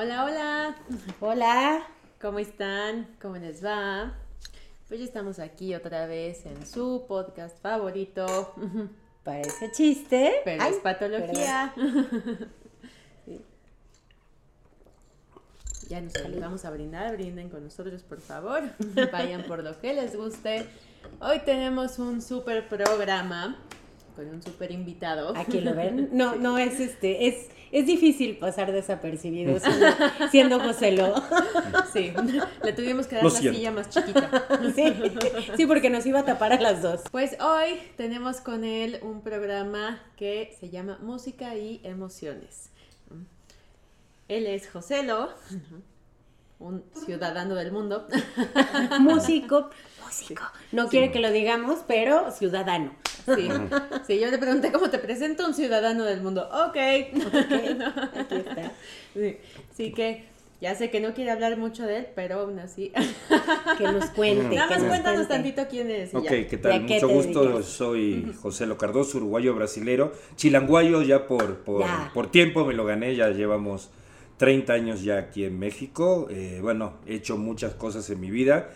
Hola, hola. Hola. ¿Cómo están? ¿Cómo les va? Pues ya estamos aquí otra vez en su podcast favorito. Parece chiste. Pero es patología. Sí. Ya nos vamos a brindar, brinden con nosotros por favor. Vayan por lo que les guste. Hoy tenemos un super programa con un super invitado. Aquí lo ven. No, no es este, es, es difícil pasar desapercibido siendo, siendo José Lo. Sí, le tuvimos que dar Lo la siento. silla más chiquita. Sí, sí, porque nos iba a tapar a las dos. Pues hoy tenemos con él un programa que se llama Música y Emociones. Él es Joselo, un ciudadano del mundo. Músico, músico. No quiere que lo digamos, pero ciudadano. Sí. sí, yo le pregunté cómo te presento un ciudadano del mundo. Ok. Aquí está. Sí, sí que ya sé que no quiere hablar mucho de él, pero aún así. Que nos cuente. Nada más nos cuéntanos cuente. tantito quién es. Ok, ya. ¿qué ¿Y a tal? qué Mucho gusto, dedicas? soy José Lo Cardoso, uruguayo brasilero, chilanguayo ya por, por, Ya. por tiempo me lo gané, ya llevamos 30 años ya aquí en México, Eh, bueno, he hecho muchas cosas en mi vida,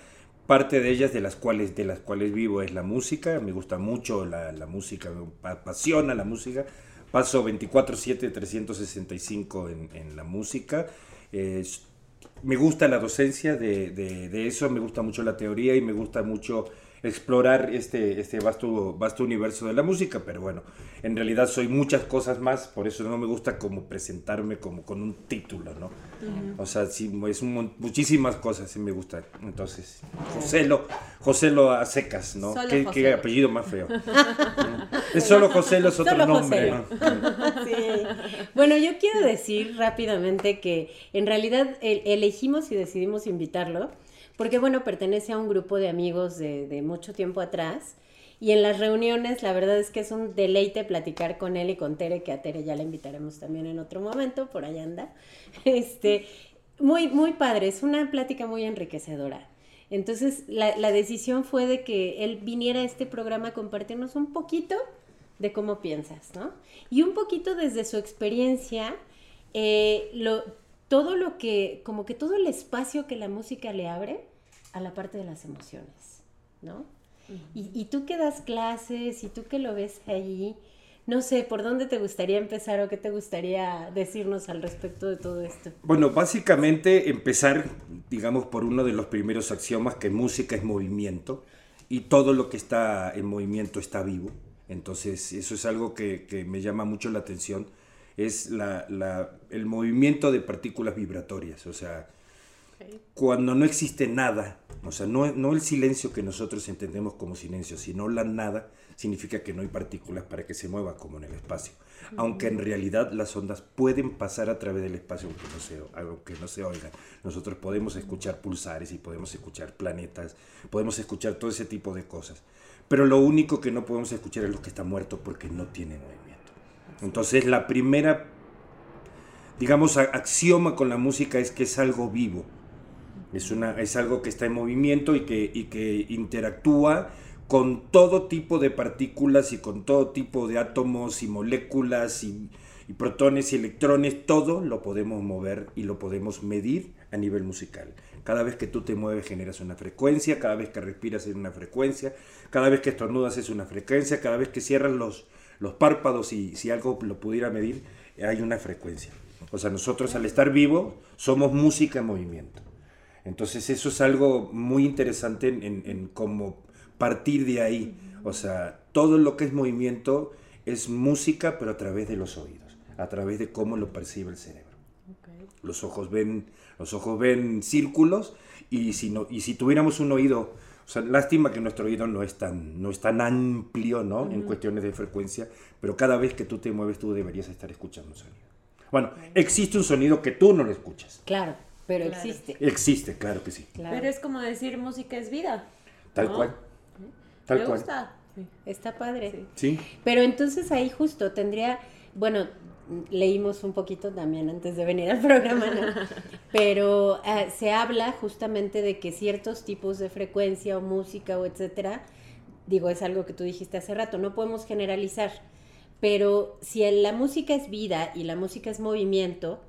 parte de ellas de las cuales, de las cuales vivo es la música, me gusta mucho la, la música, me apasiona la música, paso 24/7, 365 en, en la música, me gusta la docencia de- de eso, me gusta mucho la teoría y me gusta mucho explorar este, este vasto, vasto universo de la música, pero bueno, en realidad soy muchas cosas más, por eso no me gusta como presentarme como con un título, ¿no? O sea, sí, es un muchísimas cosas, sí me gusta. Entonces, Joselo, Joselo a secas, ¿no? ¿Qué, apellido más feo. es solo Joselo, es otro Solo nombre. ¿no? Sí. Bueno, yo quiero decir rápidamente que en realidad el- elegimos y decidimos invitarlo porque, bueno, pertenece a un grupo de amigos de, de mucho tiempo atrás y en las reuniones la verdad es que es un deleite platicar con él y con Tere, que a Tere ya la invitaremos también en otro momento, por allá anda. Este, muy, muy padre, es una plática muy enriquecedora. Entonces, la, la decisión fue de que él viniera a este programa a compartirnos un poquito de cómo piensas, ¿no? Y un poquito desde su experiencia, eh, lo, todo lo que, como que todo el espacio que la música le abre a la parte de las emociones, ¿no? Y, y tú que das clases y tú que lo ves allí, no sé, ¿por dónde te gustaría empezar o qué te gustaría decirnos al respecto de todo esto? Bueno, básicamente empezar, digamos, por uno de los primeros axiomas, que música es movimiento y todo lo que está en movimiento está vivo. Entonces, eso es algo que, que me llama mucho la atención, es la, la- el movimiento de partículas vibratorias. O sea, cuando no existe nada, o sea, no, no el silencio que nosotros entendemos como silencio, sino la nada, significa que no hay partículas para que se mueva como en el espacio. Aunque en realidad las ondas pueden pasar a través del espacio aunque no se, aunque no se oigan. Nosotros podemos escuchar pulsares y podemos escuchar planetas, podemos escuchar todo ese tipo de cosas. Pero lo único que no podemos escuchar es lo que está muerto porque no tiene movimiento. Entonces la primera digamos, axioma con la música es que es algo vivo. Es, una, es algo que está en movimiento y que, y que interactúa con todo tipo de partículas y con todo tipo de átomos y moléculas y, protones y electrones. Todo lo podemos mover y lo podemos medir a nivel musical. Cada vez que tú te mueves generas una frecuencia, cada vez que respiras es una frecuencia, cada vez que estornudas es una frecuencia, cada vez que cierras los, los párpados y si algo lo pudiera medir, hay una frecuencia. O sea, nosotros al estar vivos somos música en movimiento. Entonces eso es algo muy interesante en, en, en cómo partir de ahí. O sea, todo lo que es movimiento es música, pero a través de los oídos, a través de cómo lo percibe el cerebro. Los ojos ven, los ojos ven círculos y si, no, y si tuviéramos un oído, o sea, lástima que nuestro oído no es tan, no es tan amplio, ¿no? En cuestiones de frecuencia, pero cada vez que tú te mueves tú deberías estar escuchando un sonido. Bueno, existe un sonido que tú no lo escuchas. Claro, pero Claro. existe. Existe, claro que sí. Claro. Pero es como decir música es vida. Tal ¿no? cual. Tal Me cual. gusta. Sí. Está padre. Sí. Sí. Pero entonces ahí justo tendría, bueno, leímos un poquito también antes de venir al programa, ¿no? Pero eh, se habla justamente de que ciertos tipos de frecuencia o música o etcétera, digo, es algo que tú dijiste hace rato, no podemos generalizar, pero si la música es vida y la música es movimiento,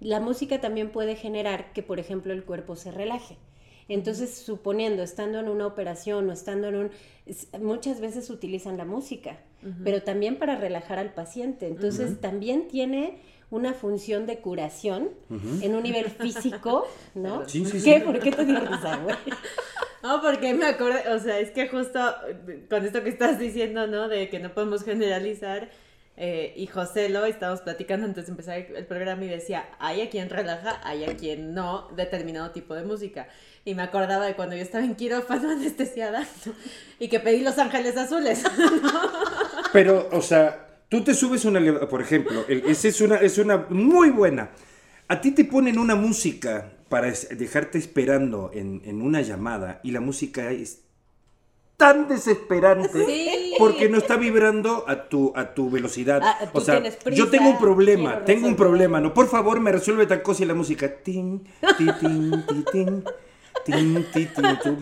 la música también puede generar que, por ejemplo, el cuerpo se relaje. Entonces, suponiendo, estando en una operación o estando en un... Muchas veces utilizan la música, pero también para relajar al paciente. Entonces, también tiene una función de curación en un nivel físico, ¿no? Sí, sí, ¿Qué? sí. ¿Por qué te digo güey? No, porque me acuerdo, o sea, es que justo con esto que estás diciendo, ¿no? De que no podemos generalizar. Eh, y José lo estábamos platicando antes de empezar el programa y decía, hay a quien relaja, hay a quien no, determinado tipo de música. Y me acordaba de cuando yo estaba en quirófano anestesiada y que pedí Los Ángeles Azules. Pero, o sea, tú te subes una, por ejemplo, esa es una, es una muy buena. A ti te ponen una música para dejarte esperando en, en una llamada y la música es tan desesperante Sí. porque no está vibrando a tu, a tu velocidad. Ah, o sea, prisa, yo tengo un problema, tengo un problema, ¿no? Por favor, me resuelve tal cosa y la música. Tin, ti, tin, ti, tin, tin, ti, tin, tu.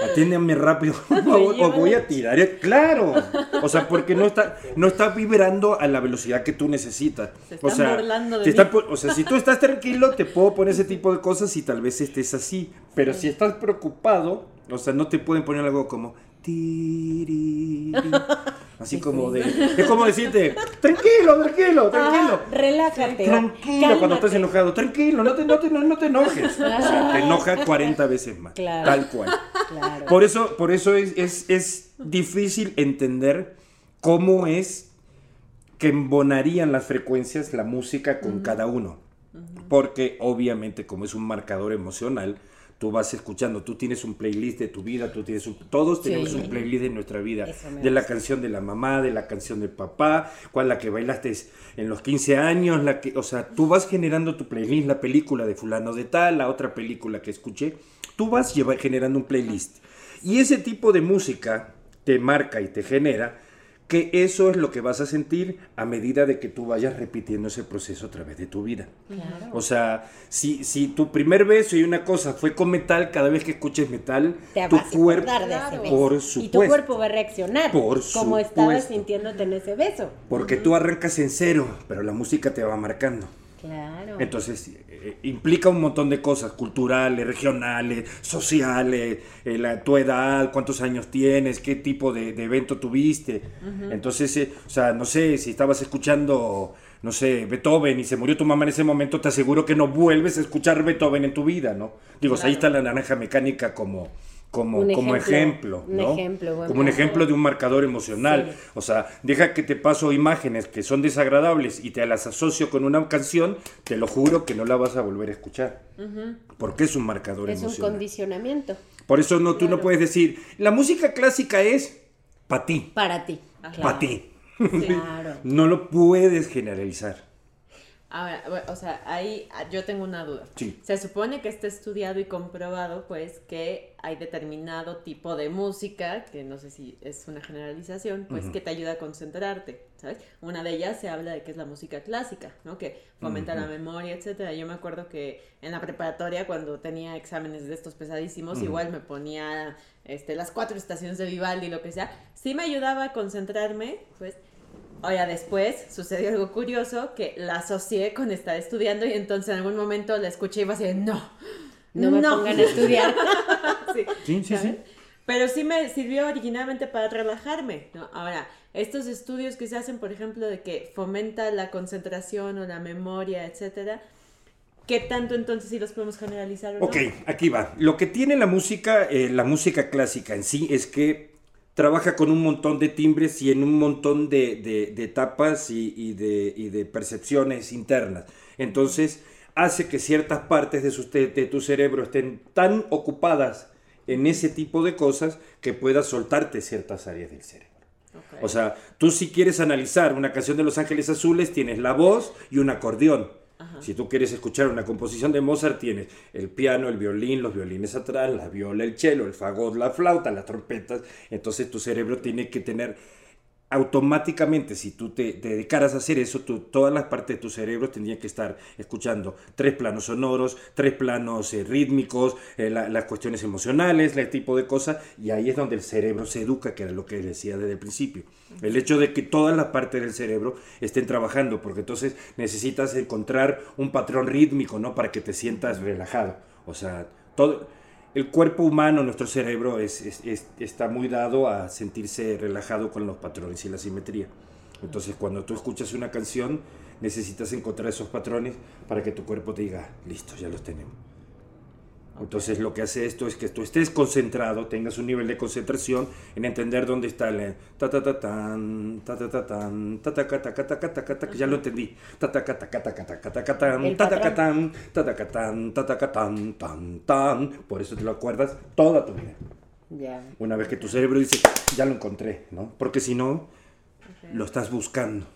Atiéndeme rápido, o voy a tirar. Claro. O sea, porque no está, no está vibrando a la velocidad que tú necesitas. Se o sea, de te o sea, si tú estás tranquilo, te puedo poner ese tipo de cosas y tal vez estés así. Pero si estás preocupado, o sea, no te pueden poner algo como. tiriri, Así como de. Es como decirte, tranquilo, tranquilo, tranquilo. Ah, relájate. Tranquilo cuando estás cálmate. enojado, tranquilo, no te, no te, no, no te enojes. O sea, te enoja 40 veces más. Claro. Tal cual. Claro. Por eso, por eso es, es, es difícil entender cómo es que embonarían las frecuencias la música con cada uno. Porque obviamente como es un marcador emocional, tú vas escuchando, tú tienes un playlist de tu vida, tú tienes un, todos tenemos Sí. un playlist de nuestra vida, de la canción de la mamá, de la canción del papá, cuál la que bailaste en los 15 años, la que, o sea, tú vas generando tu playlist, la película de fulano de tal, la otra película que escuché, tú vas lleva- generando un playlist. Y ese tipo de música te marca y te genera que eso es lo que vas a sentir a medida de que tú vayas repitiendo ese proceso a través de tu vida. Claro. O sea, si, si tu primer beso y una cosa fue con metal, cada vez que escuches metal, Te tu cuerpo... acordar de ese Claro. beso. Por Y tu supuesto. cuerpo va a reaccionar. Por Como estabas supuesto. sintiéndote en ese beso. Porque tú arrancas en cero, pero la música te va marcando. Claro. Entonces, eh, implica un montón de cosas, culturales, regionales, sociales, eh, la, tu edad, cuántos años tienes, qué tipo de, de evento tuviste. Entonces, eh, o sea, no sé, si estabas escuchando, no sé, Beethoven y se murió tu mamá en ese momento, te aseguro que no vuelves a escuchar Beethoven en tu vida, ¿no? Digo, o sea, ahí está la naranja mecánica como... Como, Un como ejemplo, ejemplo, un ejemplo, como un ejemplo de un marcador emocional. Sí. O sea, deja que te paso imágenes que son desagradables y te las asocio con una canción, te lo juro que no la vas a volver a escuchar. Porque es un marcador es un emocional. condicionamiento Por eso no, tú no puedes decir, la música clásica es para ti, para ti. Para ti. Claro. No lo puedes generalizar. Ahora, o sea, ahí ah, yo tengo una duda. Sí. Se supone que está estudiado y comprobado, pues, que hay determinado tipo de música, que no sé si es una generalización, pues, que te ayuda a concentrarte, ¿sabes? Una de ellas se habla de que es la música clásica, ¿no? Que fomenta la memoria, etcétera. Yo me acuerdo que en la preparatoria, cuando tenía exámenes de estos pesadísimos, igual me ponía este, las cuatro estaciones de Vivaldi, lo que sea. Sí me ayudaba a concentrarme, pues, Oiga, después sucedió algo curioso que la asocié con estar estudiando y entonces en algún momento la escuché y iba así de no, No me pongan a estudiar. Sí, Sí, sí, sí. Pero sí me sirvió originalmente para relajarme, ¿no? Ahora, estos estudios que se hacen, por ejemplo, de que fomenta la concentración o la memoria, etcétera, ¿qué tanto entonces sí los podemos generalizar o no? Ok, aquí va. Lo que tiene la música, eh, la música clásica en sí, es que trabaja con un montón de timbres y en un montón de, de- de etapas y, y de, y de percepciones internas. Entonces, hace que ciertas partes de, su- de- de tu cerebro estén tan ocupadas en ese tipo de cosas que puedas soltarte ciertas áreas del cerebro. O sea, tú si quieres analizar una canción de Los Ángeles Azules, tienes la voz y un acordeón. Si tú quieres escuchar una composición de Mozart, tienes el piano, el violín, los violines atrás, la viola, el cello, el fagot, la flauta, las trompetas. Entonces tu cerebro tiene que tener automáticamente, si tú te, te dedicaras a hacer eso, tú- todas las partes de tu cerebro tendrían que estar escuchando tres planos sonoros, tres planos eh, rítmicos, eh, la- las cuestiones emocionales, el tipo de cosas, y ahí es donde el cerebro se educa, que era lo que decía desde el principio. El hecho de que todas las partes del cerebro estén trabajando, porque entonces necesitas encontrar un patrón rítmico, ¿no? Para que te sientas relajado. O sea, todo el cuerpo humano, nuestro cerebro, es, es- es- está muy dado a sentirse relajado con los patrones y la simetría. Entonces, cuando tú escuchas una canción, necesitas encontrar esos patrones para que tu cuerpo te diga, listo, ya los tenemos. Entonces, lo que hace esto es que tú estés concentrado, tengas un nivel de concentración en entender dónde está el ta ta ta tan, ta ta ta tan, ta ta ta ta ta ta, ya lo entendí. Ta ta ta ta ta ta tan, ta ta ca patrón. tan, ta ta tan, ta ta tan, tan, tan. Por eso te lo acuerdas toda tu vida. Ya. Una vez que tu cerebro dice, ya lo encontré, ¿no? Porque si no, lo estás buscando.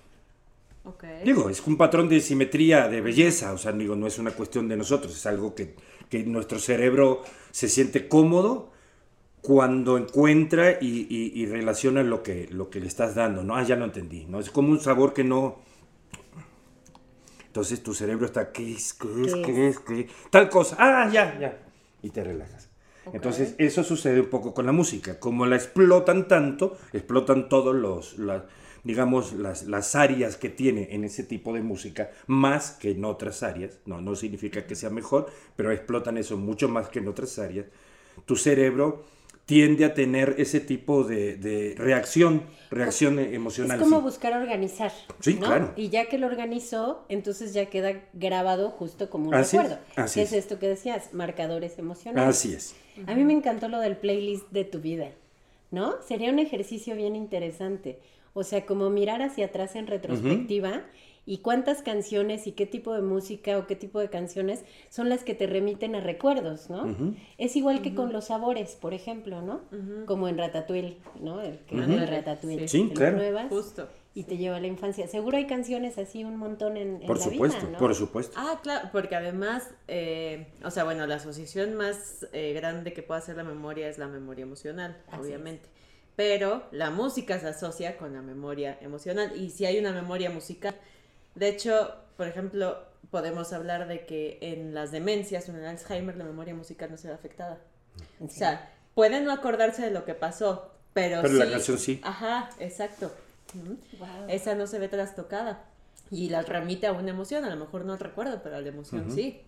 Ok. Digo, es un patrón de simetría, de belleza, o sea, digo, no es una cuestión de nosotros, es algo que, que nuestro cerebro se siente cómodo cuando encuentra y, y- y relaciona lo que, lo que le estás dando, ¿no? Ah, ya lo entendí, ¿no? Es como un sabor que no... Entonces tu cerebro está, ¿qué es? ¿Qué es? ¿Qué ¿Qué es? ¿Qué? Tal cosa, ah, ya, ya. Y te relajas. Entonces eso sucede un poco con la música. Como la explotan tanto, explotan todos los, la- digamos, las, las áreas que tiene en ese tipo de música, más que en otras áreas. No, no significa que sea mejor, pero explotan eso mucho más que en otras áreas. Tu cerebro tiende a tener ese tipo de, de reacción, reacción emocional. Es como sí. buscar organizar. Sí, ¿no? claro. Y ya que lo organizó, entonces ya queda grabado justo como un Así es, recuerdo. así ¿Qué es. es. esto que decías? Marcadores emocionales. Así es. A mí me encantó lo del playlist de tu vida, ¿no? Sería un ejercicio bien interesante. O sea, como mirar hacia atrás en retrospectiva y cuántas canciones y qué tipo de música o qué tipo de canciones son las que te remiten a recuerdos, ¿no? Es igual que con los sabores, por ejemplo, ¿no? Como en Ratatouille, ¿no? El que el Ratatouille. Sí, claro. pruebas Justo. y te lleva a la infancia. Seguro hay canciones así un montón en, en Por la supuesto, vida, ¿no? por supuesto. Ah, claro, porque además, eh, o sea, bueno, la asociación más eh, grande que puede hacer la memoria es la memoria emocional, Así obviamente. Pero la música se asocia con la memoria emocional. Y si hay una memoria musical, de hecho, por ejemplo, podemos hablar de que en las demencias o en el Alzheimer la memoria musical no se ve afectada. O sea, pueden no acordarse de lo que pasó, pero, Pero sí. la canción sí. Ajá, exacto. Esa no se ve trastocada. Y la remite a una emoción, a lo mejor no recuerdo, pero a la emoción sí.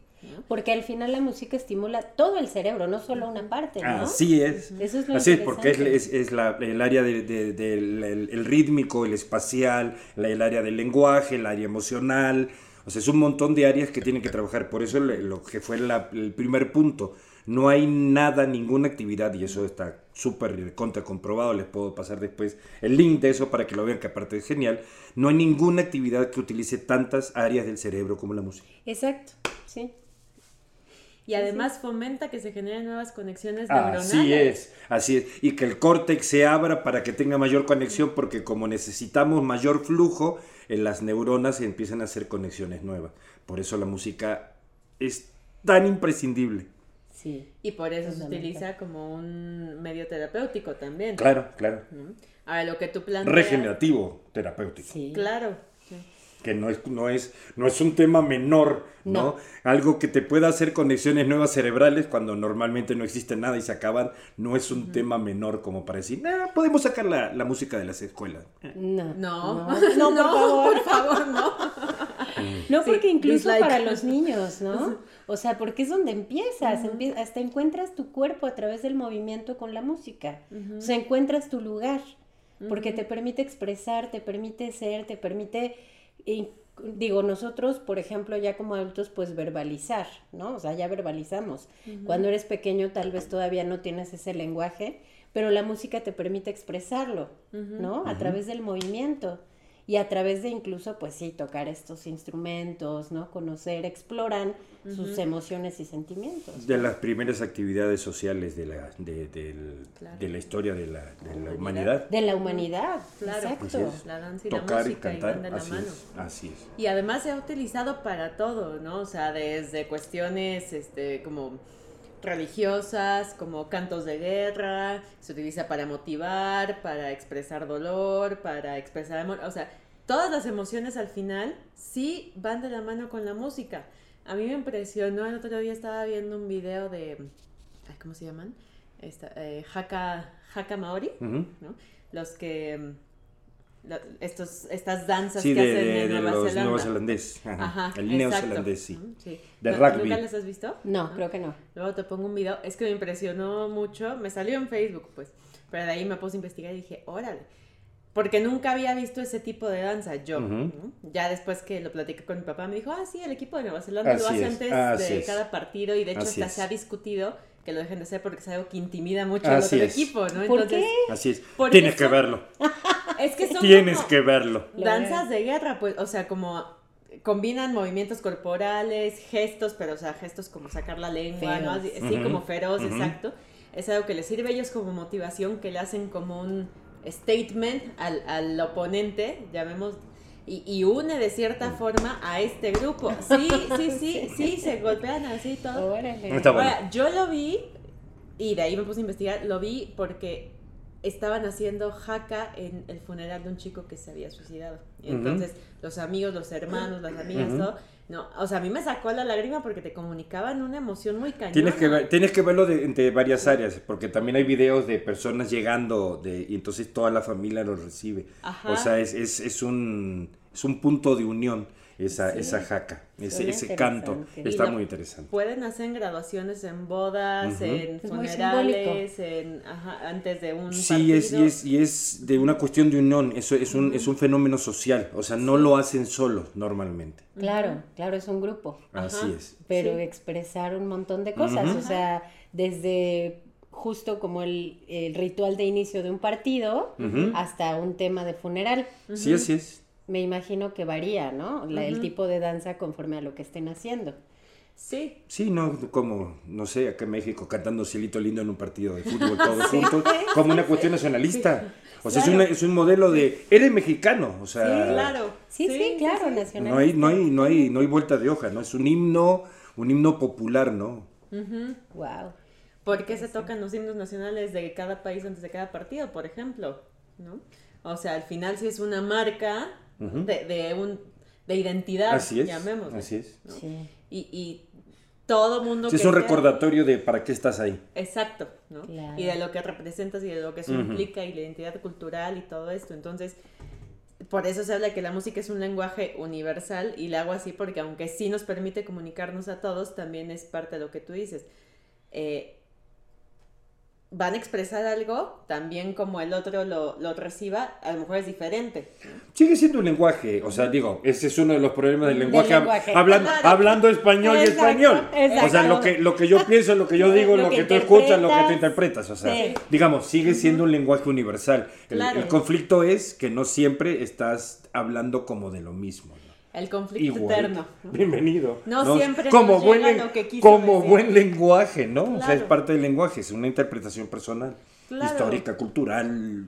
Porque al final la música estimula todo el cerebro, no solo una parte, ¿no? Así es. Eso es lo Así es, porque es, es- es la- el área de- de- del el- el rítmico, el espacial, la- el área del lenguaje, el área emocional. O sea, es un montón de áreas que tienen que trabajar. Por eso le- lo que fue la- el primer punto. No hay nada, ninguna actividad, y eso está súper contra comprobado, les puedo pasar después el link de eso para que lo vean, que aparte es genial. No hay ninguna actividad que utilice tantas áreas del cerebro como la música. Exacto, sí. Y además fomenta que se generen nuevas conexiones neuronales. Así es, así es. Y que el córtex se abra para que tenga mayor conexión, porque como necesitamos mayor flujo, en las neuronas se empiezan a hacer conexiones nuevas. Por eso la música es tan imprescindible. Sí. Y por eso se utiliza como un medio terapéutico también. Claro, claro. ¿no? Ahora, lo que tú planteas... Regenerativo terapéutico. Sí. Claro. Que no es, no, es, no es un tema menor, ¿no? No. Algo que te pueda hacer conexiones nuevas cerebrales cuando normalmente no existe nada y se acaban, no es un tema menor como para decir, "Ah, podemos sacar la, la música de las escuelas. No. No, No, no, por favor. por favor, no. No, Sí, porque incluso para los niños, ¿no? O sea, porque es donde empiezas, empie- hasta encuentras tu cuerpo a través del movimiento con la música. O sea, encuentras tu lugar, porque te permite expresar, te permite ser, te permite, in- digo, nosotros, por ejemplo, ya como adultos, pues verbalizar, ¿no? O sea, ya verbalizamos. Cuando eres pequeño tal vez todavía no tienes ese lenguaje, pero la música te permite expresarlo, ¿no? A través del movimiento. Y a través de incluso, pues sí, tocar estos instrumentos, ¿no? Conocer, exploran sus emociones y sentimientos. De las primeras actividades sociales de la, de, del- Claro. de la historia de la, de la Humanidad. humanidad. De la humanidad, Claro. Así exacto. es. La danza y la Tocar y cantar, de la así mano. es, así es. Y además se ha utilizado para todo, ¿no? O sea, desde cuestiones, este, como religiosas, como cantos de guerra, se utiliza para motivar, para expresar dolor, para expresar amor, o sea, todas las emociones al final sí van de la mano con la música. A mí me impresionó, el otro día estaba viendo un video de, ay, ¿cómo se llaman? Esta, eh, Haka, Haka Maori. ¿no? Los que, estos, estas danzas Sí, que de, hacen de- en de Nueva los Zelanda. neozelandés. Ajá. Ajá, el exacto. neozelandés, sí. Sí. De ¿No- rugby. ¿Nunca las has visto? No, creo que no. Luego te pongo un video. Es que me impresionó mucho. Me salió en Facebook, pues. Pero de ahí me puse a investigar y dije, órale. Porque nunca había visto ese tipo de danza yo. Ujú. ¿no? Ya después que lo platiqué con mi papá, me dijo, ah, sí, el equipo de Nueva Zelanda lo Así hace es, antes así de es. cada partido y de hecho Así hasta es. se ha discutido que lo dejen de hacer porque es algo que intimida mucho al Así otro es. equipo, ¿no? ¿Por Entonces, Así es. Tienes que son- verlo. es que son Tienes como que verlo. danzas de guerra, pues, o sea, como combinan movimientos corporales, gestos, pero o sea, gestos como sacar la lengua, ¿no? Feroz. Así, sí, Ujú, como feroz, exacto. Es algo que les sirve a ellos como motivación, que le hacen como un statement al, al oponente, llamemos, y, y une de cierta forma a este grupo. Sí, sí, sí, sí, se golpean así todo. Órale. Está bueno. Ahora, yo lo vi, y de ahí me puse a investigar, lo vi porque estaban haciendo jaca en el funeral de un chico que se había suicidado. Y entonces, los amigos, los hermanos, las amigas, todo. No, o sea, a mí me sacó la lágrima porque te comunicaban una emoción muy cañona. Tienes que, ver- tienes que verlo de, de varias áreas, porque también hay videos de personas llegando de, y entonces toda la familia los recibe. Ajá. O sea, es, es, es, un, es un punto de unión esa, Sí. esa jaca, ese, ese canto. Está muy interesante. Pueden hacer graduaciones, en bodas, en funerales, en, ajá, antes de un Sí, es, y, es, y es de una cuestión de unión, eso es un, es un fenómeno social, o sea, no lo hacen solos normalmente. Claro, claro, es un grupo. Así Ajá. es. Pero Sí. expresar un montón de cosas, o sea, desde justo como el, el ritual de inicio de un partido hasta un tema de funeral. Sí, así es. Me imagino que varía, ¿no? La- El tipo de danza conforme a lo que estén haciendo. Sí, Sí, no, como, no sé, acá en México cantando Cielito Lindo en un partido de fútbol todos juntos, como una cuestión nacionalista. O sea, es, una- es un modelo de, eres mexicano, o sea, sí, claro. Sí, sí, claro, sí. nacional. no hay, no hay, no hay, no hay vuelta de hoja, ¿no? Es un himno, un himno popular, ¿no? Ujú. Wow. ¿Por qué se tocan los himnos nacionales de cada país antes de cada partido, por ejemplo? ¿No? O sea, al final sí es una marca De, de un de identidad, Así es. Así es. ¿no? Sí. Y, y todo mundo Sí, es un recordatorio de para qué estás ahí. Exacto, ¿no? Claro. Y de lo que representas y de lo que eso implica y la identidad cultural y todo esto. Entonces, por eso se habla que la música es un lenguaje universal y la hago así porque aunque sí nos permite comunicarnos a todos, también es parte de lo que tú dices. Eh, van a expresar algo, también como el otro lo, lo reciba, a lo mejor es diferente. Sigue siendo un lenguaje, o sea, digo, ese es uno de los problemas del Del lenguaje, hab- lenguaje. hablando, Claro. hablando español y Exacto, español. exacto. O sea, lo que, lo que yo pienso, lo que yo digo, Lo lo, que que, tú escuchas, lo que tú interpretas. interpretas, o sea, Sí. digamos, sigue siendo un lenguaje universal. El, Claro. el conflicto es que no siempre estás hablando como de lo mismo. El conflicto Igual. eterno. ¿no? Bienvenido. No siempre como nos buen, lo que quiso como decir. buen lenguaje, ¿no? O sea, es parte del lenguaje, es una interpretación personal, Claro. histórica, cultural.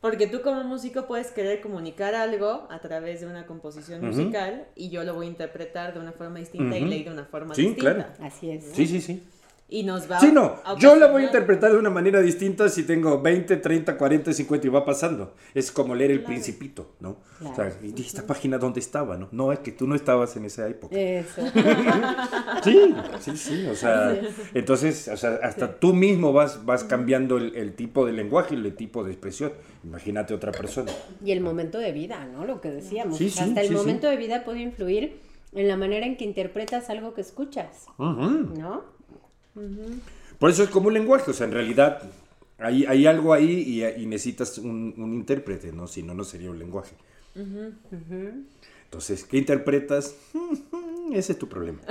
Porque tú como músico puedes querer comunicar algo a través de una composición musical y yo lo voy a interpretar de una forma distinta y leí de una forma Sí, distinta. claro. Así es. Sí, sí, sí. Y nos va Sí, no, a yo la voy a interpretar de una manera distinta si tengo 20, 30, 40, 50 y va pasando. Es como leer el Claro. principito, ¿no? Claro. O sea, ¿y esta página dónde estaba, no? No, es que tú no estabas en esa época. Eso. Sí, sí, sí, o sea, entonces, o sea, hasta tú mismo vas, vas cambiando el, el tipo de lenguaje y el tipo de expresión. Imagínate otra persona. Y el momento de vida, ¿no? Lo que decíamos. Sí, sí, Hasta el sí, sí. momento de vida puede influir en la manera en que interpretas algo que escuchas, Ujú. ¿no? Por eso es como un lenguaje, o sea, en realidad hay, hay algo ahí y, y necesitas un, un intérprete, ¿no? Si no, no sería un lenguaje. Entonces, ¿qué interpretas? Ese es tu problema.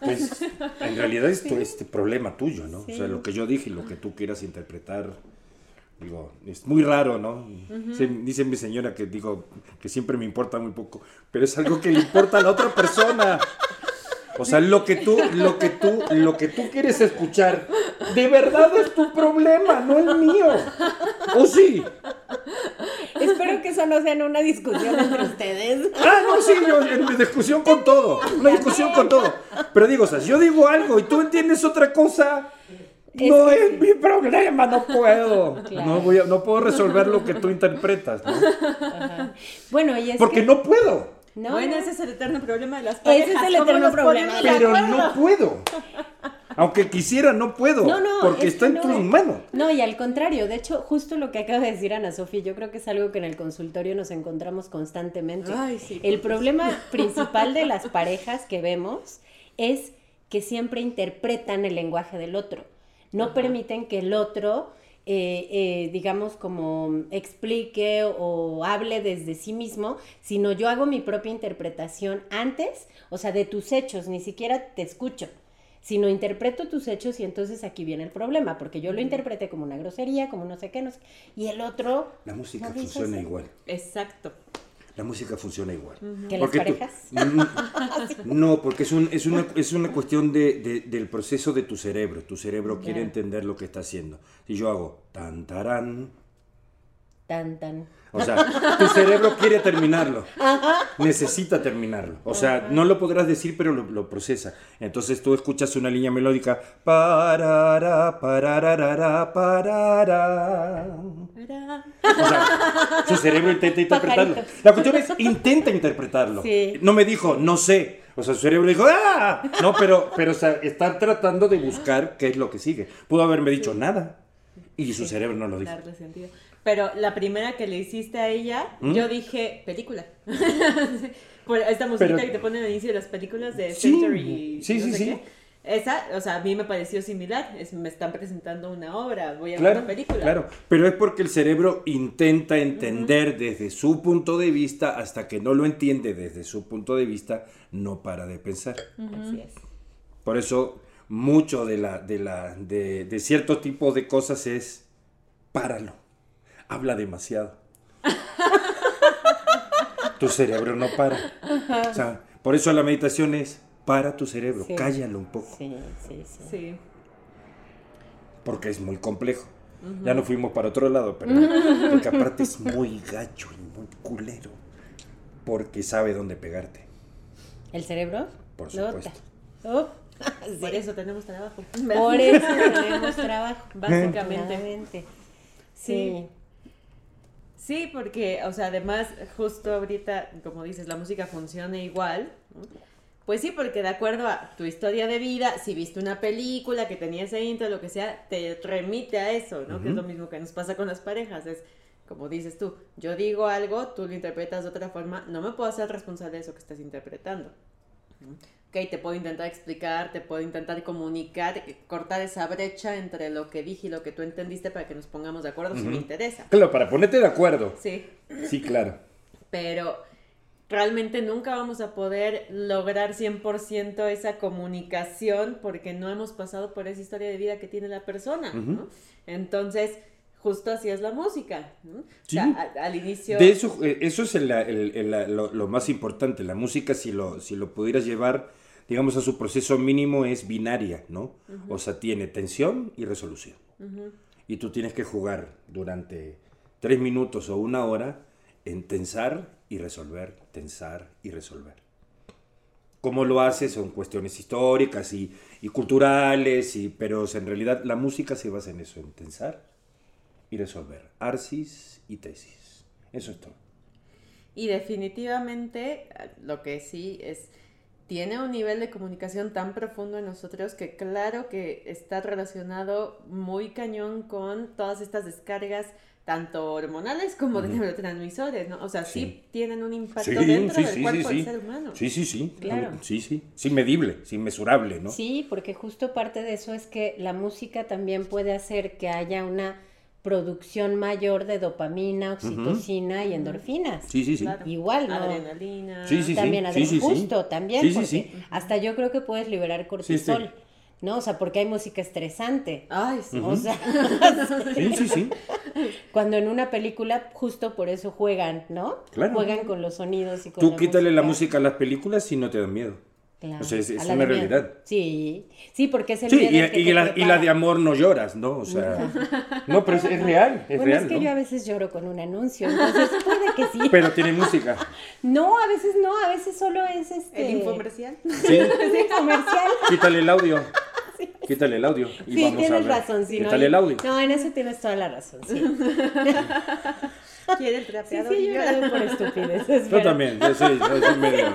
Pues, en realidad es tu, este problema tuyo, ¿no? O sea, lo que yo dije y lo que tú quieras interpretar, digo, es muy raro, ¿no? Se- dice mi señora que digo que siempre me importa muy poco, pero es algo que le importa a la otra persona. O sea, lo que tú, lo que tú, lo que tú quieres escuchar, de verdad es tu problema, no el mío. ¿O sí? Espero que eso no sea en una discusión entre ustedes. Ah, no, sí, yo en discusión con todo. Una discusión con todo. Pero digo, o sea, si yo digo algo y tú entiendes otra cosa, no Es que es mi problema, no puedo. Claro. No, voy a- no puedo resolver lo que tú interpretas, ¿no? Bueno, y es Porque que- no puedo. No, bueno, no. ese es el eterno problema de las Ese parejas. es el ¿cómo eterno problema Pero no puedo. Aunque quisiera, no puedo. No, no, porque es está en tus no. manos. No, y al contrario, de hecho, justo lo que acaba de decir Ana Sofía, yo creo que es algo que en el consultorio nos encontramos constantemente. Ay, sí, el problema principal de las parejas que vemos es que siempre interpretan el lenguaje del otro. No permiten que el otro, eh, eh, digamos, como explique o hable desde sí mismo, sino yo hago mi propia interpretación antes, o sea, de tus hechos, ni siquiera te escucho sino interpreto tus hechos y entonces aquí viene el problema, porque yo lo interpreté como una grosería, como no sé qué, no sé, y el otro La música No funciona igual. Exacto. La música funciona igual. que las Porque tú- parejas. no, porque es, un- es, una, es una cuestión de, de- del proceso de tu cerebro. Tu cerebro quiere entender lo que está haciendo. Si yo hago tan tarán, Tan, tan. o sea, tu cerebro quiere terminarlo. Necesita terminarlo. O sea, no lo podrás decir, pero lo, lo procesa. Entonces tú escuchas una línea melódica. Parara, pararara, parara. O sea, su cerebro intenta interpretarlo. Pajaritos. La cuestión es, intenta interpretarlo. Sí. No me dijo, no sé. O sea, su cerebro dijo, ¡ah! No, pero, pero o sea, está tratando de buscar qué es lo que sigue. Pudo haberme dicho nada. Y su cerebro no lo dijo. darle sentido. Pero la primera que le hiciste a ella, ¿Mm? yo dije película. Por esta musiquita Pero- que te ponen al inicio de las películas de Sí, Century. sí, no sí, sé sí. qué. Esa, o sea, a mí me pareció similar. Es, me están presentando una obra, voy a ver una película. claro, pero es porque el cerebro intenta entender desde su punto de vista, hasta que no lo entiende desde su punto de vista, no para de pensar. Así es. Por eso, mucho de, la, de, la, de, de cierto tipo de cosas es, páralo, habla demasiado. tu cerebro no para. O sea, por eso la meditación es, para tu cerebro, Sí. cállalo un poco, Sí, sí, sí. Sí. porque es muy complejo. Ya no fuimos para otro lado, pero porque aparte es muy gacho y muy culero, porque sabe dónde pegarte. ¿El cerebro? Por supuesto. Oh, Por sí. eso tenemos trabajo. Por eso tenemos trabajo. Básicamente. Claramente. Sí. Sí, porque, o sea, además, justo ahorita, como dices, la música funciona igual. ¿no? Pues sí, porque de acuerdo a tu historia de vida, si viste una película que tenía ese intro, lo que sea, te remite a eso, ¿no? Que es lo mismo que nos pasa con las parejas. Es, como dices tú, yo digo algo, tú lo interpretas de otra forma, no me puedo hacer responsable de eso que estás interpretando. Ok, te puedo intentar explicar, te puedo intentar comunicar, eh, cortar esa brecha entre lo que dije y lo que tú entendiste para que nos pongamos de acuerdo si me interesa. Claro, para ponerte de acuerdo. Sí, Sí, claro. pero realmente nunca vamos a poder lograr 100% esa comunicación porque no hemos pasado por esa historia de vida que tiene la persona, ¿no? Entonces, justo así es la música, ¿no? O sea, Sí. al, al inicio... De eso, eh, eso es el- el- el- lo, lo más importante. La música, si lo, si lo pudieras llevar, digamos, a su proceso mínimo, es binaria, ¿no? O sea, tiene tensión y resolución. Y tú tienes que jugar durante tres minutos o una hora en tensar y resolver, tensar y resolver. ¿Cómo lo haces? Son cuestiones históricas y, y culturales, y, pero o sea, en realidad la música se basa en eso, en tensar y resolver. Arsis y tesis. Eso es todo. Y definitivamente eh, lo que sí es, tiene un nivel de comunicación tan profundo en nosotros que claro que está relacionado muy cañón con todas estas descargas, tanto hormonales como de neurotransmisores, ¿no? O sea, sí, Sí. tienen un impacto Sí, dentro sí, del sí, cuerpo sí, del sí. ser humano. Sí, sí, sí. Claro. Sí, sí. Sí, medible, sí, mesurable, ¿no? Sí, porque justo parte de eso es que la música también puede hacer que haya una producción mayor de dopamina, oxitocina y endorfinas. Sí, sí, sí. Claro. Igual, ¿no? Adrenalina. Sí, sí, también sí, adre- sí, sí. justo también Sí, sí, porque sí. hasta yo creo que puedes liberar cortisol sí. no o sea porque hay música estresante Ay, sí. o sea Sí, sí, sí. cuando en una película justo por eso juegan no Claro. juegan con los sonidos y con Tú la quítale la música a las películas y no te dan miedo. Claro. O sea, es, es una miedo. realidad. Sí, sí, porque es el Sí, miedo y, el que y te la, y la prepara. de amor no lloras, ¿no? O sea, no, pero es, es real, es bueno, real, es que ¿no? yo a veces lloro con un anuncio, entonces puede que sí. Pero tiene música. No, a veces no, a veces solo es este. El infomercial. Sí, Es un comercial. quítale el audio. Quítale el audio. Y Sí, vamos a tienes ver. razón. Sí, no, Quítale el audio. No, en eso tienes toda la razón. Sí, Quiere el sí, trapeador sí, y he llora. llorado por estupideces. Yo pero- también, yo soy, yo soy medio.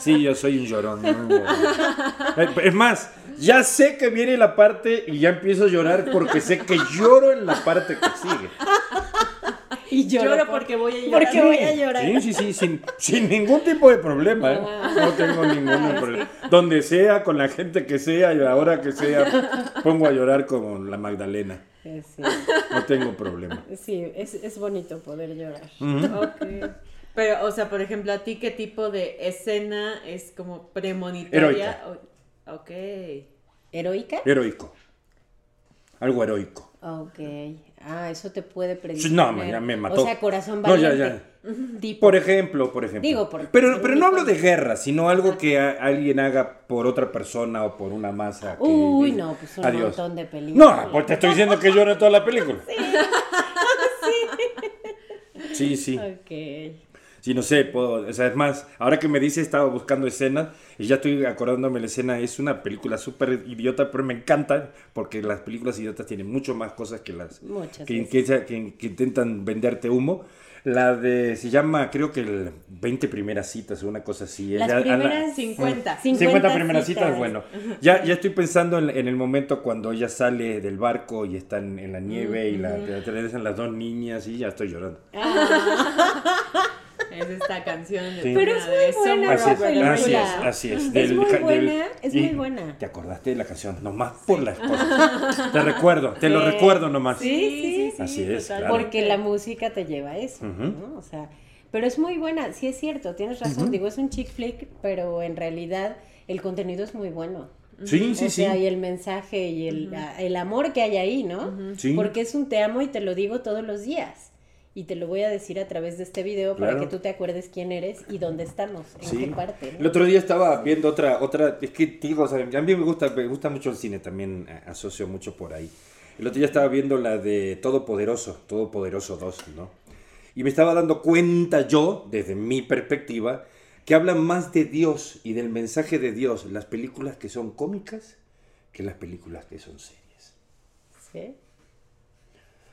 Sí, yo soy un llorón. ¿no? Eh, Es más, ya sé que viene la parte y ya empiezo a llorar porque sé que lloro en la parte que sigue. Y lloro, Lloro por- porque voy a llorar. Porque voy a llorar. Sí, sí, sí, sin, sin ningún tipo de problema. ¿eh? No tengo ningún problema. Donde sea, con la gente que sea y a la hora que sea, pongo a llorar como la Magdalena. Sí, No tengo problema. sí, es, es bonito poder llorar. Ok. Pero, o sea, por ejemplo, ¿a ti qué tipo de escena es como premonitoria? Heroica. O- Ok. ¿Heroica? Heroico. Algo heroico. Ok. Ah, eso te puede. Sí, No, ya me mató. O sea, corazón No, ya, valiente. ya. Tipo. Por ejemplo, por ejemplo. Digo, por- pero, por pero no hablo de guerra, sino algo que a- alguien haga por otra persona o por una masa. que Uy, no, pues un Adiós. montón de películas. No, pues te estoy diciendo que llora toda la película. Sí, sí. Ok. Sí, no sé, puedo, o sea, es más, ahora que me dice estaba buscando escenas y ya estoy acordándome la escena, es una película súper idiota, pero me encanta porque las películas idiotas tienen mucho más cosas que las que, que- que- que intentan venderte humo. La de, se llama, creo que el 20 primeras citas o una cosa así. Las Es a- a la- primeras 50. 50 primeras citas, citas. bueno. Ya, ya estoy pensando en, en el momento cuando ella sale del barco y están en la nieve y la, te atraviesan las dos niñas y ya estoy llorando. Es esta canción de, Sí. Pero es de muy buena película. Así es, así es. Es muy buena, es muy buena. Te acordaste de la canción, nomás por la esposa. te recuerdo, te lo recuerdo nomás. Sí, sí, sí. Así es, claro. Porque la música te lleva a eso, ¿no? O sea, pero es muy buena, sí es cierto, tienes razón. Digo, es un chick flick, pero en realidad el contenido es muy bueno. Sí, sí, o sí. sea, y el mensaje y el, el amor que hay ahí, ¿no? Sí. Porque es un te amo y te lo digo todos los días. Y te lo voy a decir a través de este video para Claro. que tú te acuerdes quién eres y dónde estamos, en qué parte. El ¿no? otro día estaba viendo otra, otra, es que digo, o sea, a mí me gusta, me gusta mucho el cine, también asocio mucho por ahí. El otro día estaba viendo la de Todopoderoso, Todopoderoso 2, ¿no? Y me estaba dando cuenta yo, desde mi perspectiva, que hablan más de Dios y del mensaje de Dios las películas que son cómicas que las películas que son serias. ¿Sí?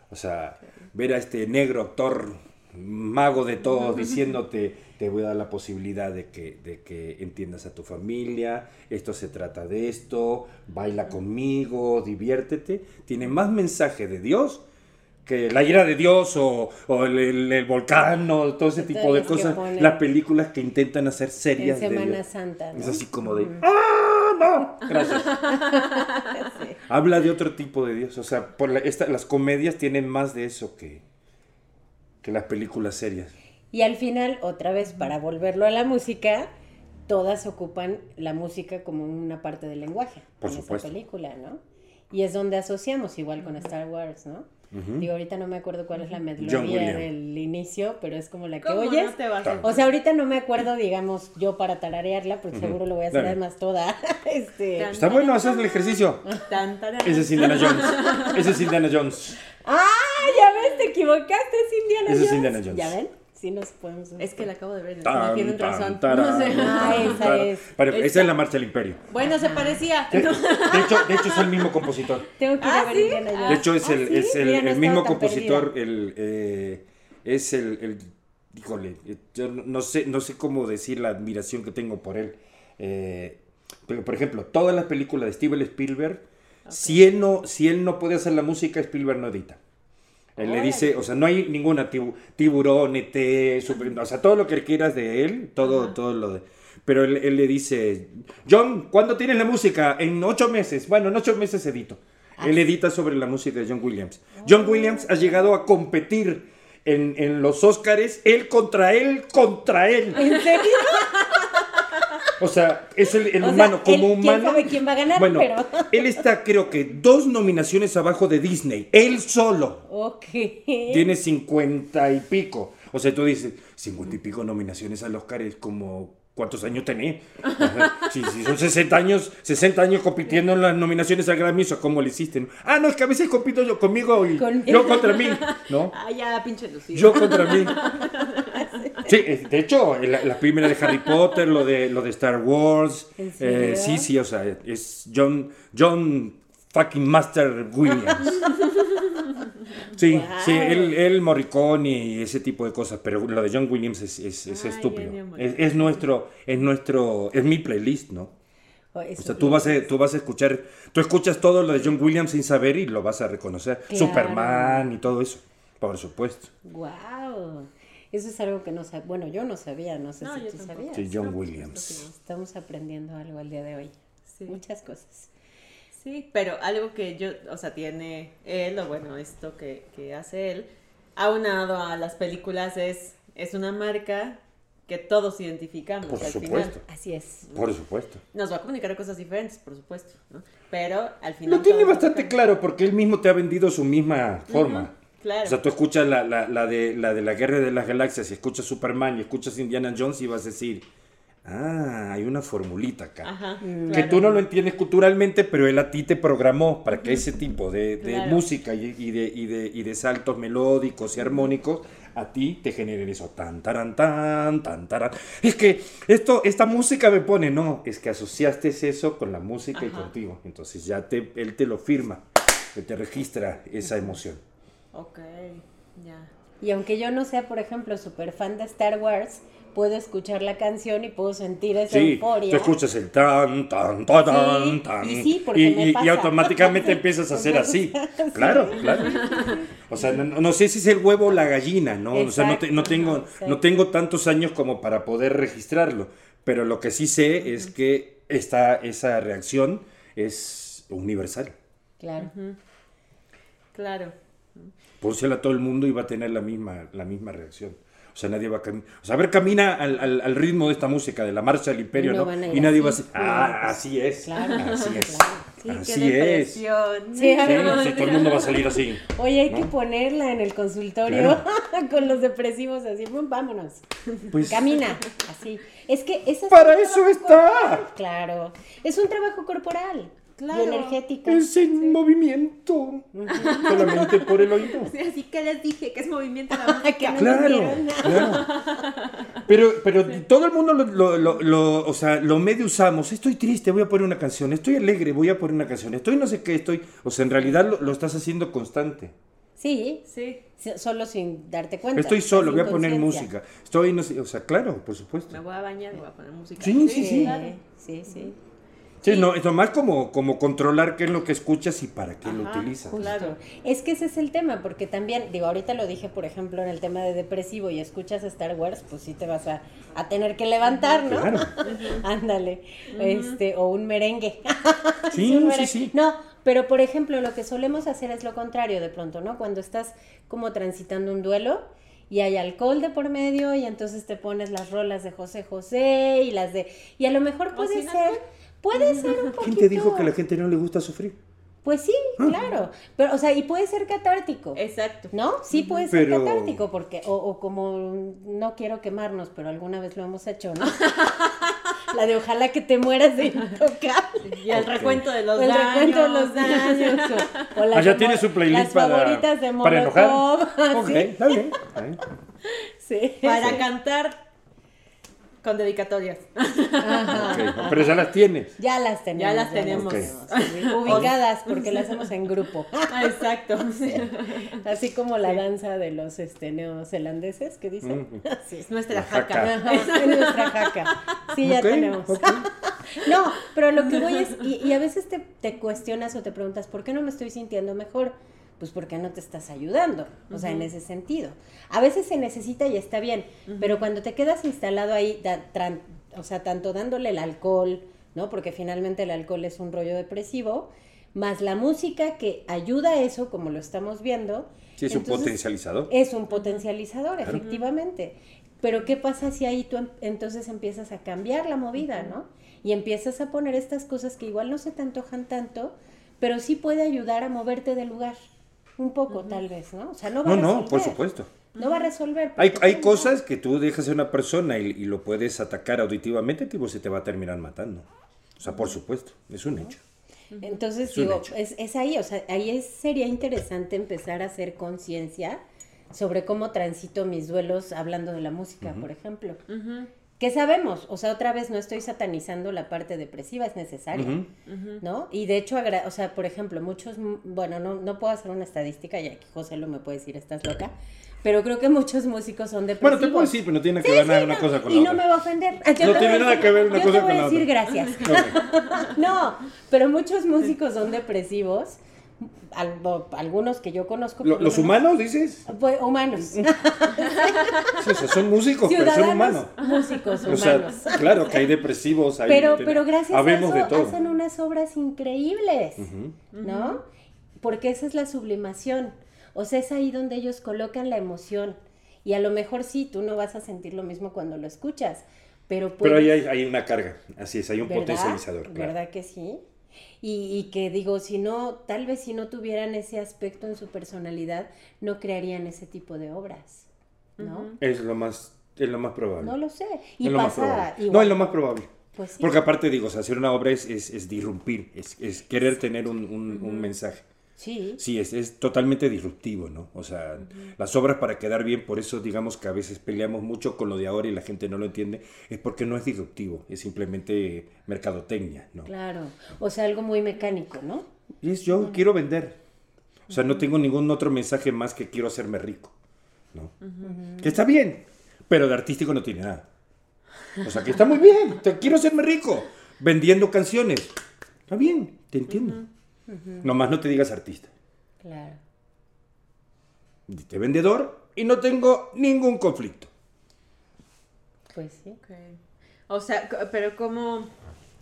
O sea, ver a este negro actor, mago de todos, diciéndote, te voy a dar la posibilidad de que, de que entiendas a tu familia, esto se trata de esto, baila conmigo, diviértete, tiene más mensaje de Dios que la ira de Dios o, o el, el- el volcán o todo ese tipo de cosas, ponen. las películas que intentan hacer En serias de Semana. Santa. ¿no? Es así como de, ¡ah, no! Gracias. Habla de otro tipo de Dios. O sea, por la- esta- las comedias tienen más de eso que, que las películas serias. Y al final, otra vez, para volverlo a la música, todas ocupan la música como una parte del lenguaje Por en supuesto. esa película, ¿no? Y es donde asociamos, igual con Star Wars, ¿no? Digo, ahorita no me acuerdo cuál es la melodía del inicio, pero es como la que ¿Cómo oyes. no te vas a- O sea, ahorita no me acuerdo, digamos, yo para tararearla, porque seguro lo voy a hacer Dale. además toda. este... Tan- Está bueno, haces el ejercicio. Tan. Ese es Indiana Jones. Ese es Indiana Jones. ¡Ah! Ya ves, te equivocaste, es Indiana Ese es Jones. Indiana Jones. ¿Ya ven? Sí nos podemos... Es que la acabo de ver. Tan, no tienen tan, razón. tarán, No sé. Ah, esa tarán. es. Pero Esa. es la marcha del imperio. Bueno, se parecía. De, de hecho, de hecho, es el mismo compositor. Tengo que ir Ah, a ver ¿sí? De hecho, es Ah, el, ¿sí? es el, Mira, no el mismo compositor, el, eh, es el, el- híjole, eh, yo no- no sé, no sé cómo decir la admiración que tengo por él. Eh, pero, por ejemplo, todas las películas de Steven Spielberg, si, él no, si él no puede hacer la música, Spielberg no edita. Él le dice, o sea, no hay ninguna tibu- tiburón, ET, super- o sea, todo lo que quieras de él, todo, todo lo de... Pero él, él le dice, John, ¿cuándo tienes la música? En ocho meses. Bueno, en ocho meses edito. Él edita sobre la música de John Williams. John Williams ha llegado a competir en, en los Óscares, él contra él, contra él. ¿En serio? O sea, es el, el O sea, humano, como él- quién humano. sabe quién va a ganar, bueno, pero- él está, creo que, dos nominaciones abajo de Disney. Él solo. Ok. Tiene cincuenta y pico. O sea, tú dices, cincuenta y pico nominaciones al Oscar es como cuántos años tenés. Si, si son 60 años, 60 años compitiendo en las nominaciones al Grammy, ¿o ¿cómo le hiciste? Ah, no, es que a veces compito yo conmigo y Con- yo contra mí, ¿no? Ah, ya, pinche Lucía. Yo contra mí. Sí, eh, de hecho, la, la primera de Harry Potter, lo de, lo de Star Wars. ¿En eh, sí, sí, o sea, es John, John fucking Master Williams. Sí, sí, él, él, Morricone y ese tipo de cosas, pero lo de John Williams es, es, es Ay, estúpido. Es, nuestro, es nuestro, es mi playlist, ¿no? O O sea, tú vas, a, tú vas a escuchar, tú escuchas todo lo de John Williams sin saber y lo vas a reconocer. Claro. Superman y todo eso, por supuesto. Wow. Eso es algo que no sabía. Bueno, yo no sabía, no sé No, si tú tampoco. sabías. Sí, John No, pues, Williams. esto sí Estamos aprendiendo algo el día de hoy. Sí. Muchas cosas. Sí, pero algo que yo, o sea, tiene él, o bueno, esto que, que hace él, aunado a las películas, es, es una marca que todos identificamos Por al supuesto. final. Así es. Por supuesto. Nos va a comunicar cosas diferentes, por supuesto, ¿no? Pero al final... Lo tiene bastante claro porque él mismo te ha vendido su misma forma. Claro. O sea, tú escuchas la, la, la de, la de la Guerra de las Galaxias y escuchas Superman y escuchas Indiana Jones y vas a decir, ah, hay una formulita acá. Ajá, Mm. Que claro. tú no lo entiendes culturalmente, pero él a ti te programó para que ese tipo de, de Claro. música y, y de, y, de, y de saltos melódicos y armónicos a ti te generen eso. Tan, taran, tan, tan, taran. Es que esto, esta música me pone, no, es que asociaste eso con la música y Ajá. contigo. Entonces ya te, él te lo firma, te registra esa emoción. Ok, ya. Y aunque yo no sea, por ejemplo, súper fan de Star Wars, puedo escuchar la canción y puedo sentir esa Sí, euforia. tú escuchas el tan, tan, tan, tan, Sí, tan. y sí, porque y, me y- y automáticamente empiezas a hacer así. Claro, claro. O sea, no, no sé si es el huevo o la gallina, ¿no? O sea, no, te- no Exacto, tengo, exacto. no tengo tantos años como para poder registrarlo. Pero lo que sí sé es que esta, esa reacción es universal. Claro. Claro. Pónsela a todo el mundo y va a tener la misma, la misma reacción. O sea, nadie va a caminar. O sea, a ver, camina al, al- al ritmo de esta música, de la marcha del imperio, No ¿no? van a ir Y nadie así. va a decir, ah, así es. Claro, así es. claro. Sí, así qué es. Sí, Sí, sí, todo el mundo va a salir así. Oye, hay ¿No? que ponerla en el consultorio con los depresivos así, "Pum, vámonos. Pues, Camina, así. Es que eso es Para eso está. corporal, Claro. Es un trabajo corporal Claro. y energético. Es en movimiento. Solamente por el oído. Sí, así que les dije que es movimiento la música. no Claro, claro. Pero, pero todo el mundo lo, lo, lo- lo- o sea, lo medio usamos. Estoy triste, voy a poner una canción. Estoy alegre, voy a poner una canción. Estoy no sé qué, estoy. O sea, en realidad lo, lo estás haciendo constante. Sí, Sí, sí, solo sin darte cuenta. Estoy solo, voy a poner música. Estoy, no sé, o sea, claro, por supuesto. me voy a bañar y voy a poner música. Sí, sí, sí. Sí, sí. Sí, no, es nomás como, como controlar qué es lo que escuchas y para qué lo utilizas. Claro. Es que ese es el tema, porque también, digo, ahorita lo dije, por ejemplo, en el tema de depresivo y escuchas Star Wars, pues sí te vas a, a tener que levantar, ¿no? Claro. Ándale. Este, o un merengue. Sí, un sí, merengue. sí. No, pero por ejemplo, lo que solemos hacer es lo contrario de pronto, ¿no? Cuando estás como transitando un duelo y hay alcohol de por medio y entonces te pones las rolas de José José y las de... Y a lo mejor puede ser... alcohol. Puede ser un poquito... ¿Quién te dijo que a la gente no le gusta sufrir? Pues sí, claro. Pero, o sea, y puede ser catártico. Exacto. ¿No? Sí puede ser Pero- catártico, porque, o, o como no quiero quemarnos, pero alguna vez lo hemos hecho, ¿no? La de ojalá que te mueras de intocable. Y el Ok. recuento de los O el daños. recuento de los daños. O, o las Ah, ya tiene su playlist las para, favoritas de para enojar. Molotov. Ok, Sí, está bien. está bien. sí. Para sí. cantar con dedicatorias. Pero ya las tienes. Ya las tenemos. Ya las tenemos. sí, Ubicadas, porque las hacemos en grupo. Ah, Exacto. Así como la danza de los este, neozelandeses que dicen. Sí. Es nuestra jaca. es nuestra jaca. Sí, ya tenemos. No, pero lo que voy es, y, y a veces te, te cuestionas o te preguntas, ¿por qué no me estoy sintiendo mejor? Pues porque no te estás ayudando, o sea, en ese sentido. A veces se necesita y está bien, pero cuando te quedas instalado ahí, da- tran- o sea, tanto dándole el alcohol, ¿no? Porque finalmente el alcohol es un rollo depresivo, más la música que ayuda a eso, como lo estamos viendo. Sí, es un potencializador. es un potencializador, efectivamente. Pero ¿qué pasa si ahí tú em- entonces empiezas a cambiar la movida, ¿no? Y empiezas a poner estas cosas que igual no se te antojan tanto, pero sí puede ayudar a moverte del lugar. Un poco, tal vez, ¿no? O sea, no va No, a no, por resolver, supuesto. No va a resolver. Hay, hay no- cosas que tú dejas a una persona y, y lo puedes atacar auditivamente, tipo se te va a terminar matando. O sea, por supuesto, es un hecho. Entonces, Es digo, hecho. es, es ahí, o sea, ahí es- sería interesante empezar a hacer conciencia sobre cómo transito mis duelos hablando de la música, por ejemplo. ¿Qué sabemos? O sea, otra vez no estoy satanizando la parte depresiva, es necesaria, ¿no? Y de hecho, o sea, por ejemplo, muchos, bueno, no, no puedo hacer una estadística, ya que José lo me puede decir, estás loca, pero creo que muchos músicos son depresivos. Bueno, te puedo decir, pero no tiene que Sí, ver sí, nada no, una cosa con y la no otra. me va a ofender. Yo No tiene nada que ver una yo cosa te voy con a la decir otra. gracias. No, pero muchos músicos son depresivos. Al- o algunos que yo conozco. Lo- ¿Los humanos, dices? pues, humanos. Sí, o sea, son músicos, pero son humanos. músicos O sea, humanos. claro que hay depresivos, hay... pero, pero gracias a eso de todo. hacen unas obras increíbles, ¿no? Porque esa es la sublimación. O sea, es ahí donde ellos colocan la emoción. Y a lo mejor sí, tú no vas a sentir lo mismo cuando lo escuchas, pero Pero ahí puedes- hay, hay una carga, así es, hay un ¿verdad? potencializador. Claro. ¿Verdad que sí? Y, y que digo, si no, tal vez si no tuvieran ese aspecto en su personalidad, no crearían ese tipo de obras, ¿no? Es lo más, es lo más probable. No lo sé. Y es lo más pasa igual. No, es lo más probable. Pues sí. Porque aparte digo, o sea, hacer una obra es, es, es disrumpir, es, es querer tener un, un- un mensaje. Sí. Sí, es, es totalmente disruptivo, ¿no? O sea, las obras para quedar bien, por eso digamos que a veces peleamos mucho con lo de ahora y la gente no lo entiende, es porque no es disruptivo, es simplemente mercadotecnia, ¿no? Claro. O sea, algo muy mecánico, ¿no? Y es yo quiero vender. O sea, no tengo ningún otro mensaje más que quiero hacerme rico, ¿no? Que está bien, pero de artístico no tiene nada. O sea, que está muy bien, te- quiero hacerme rico, vendiendo canciones. Está bien, te entiendo. Nomás no te digas artista. Claro. Dite vendedor y no tengo ningún conflicto. Pues sí. Ok. O sea, pero ¿cómo,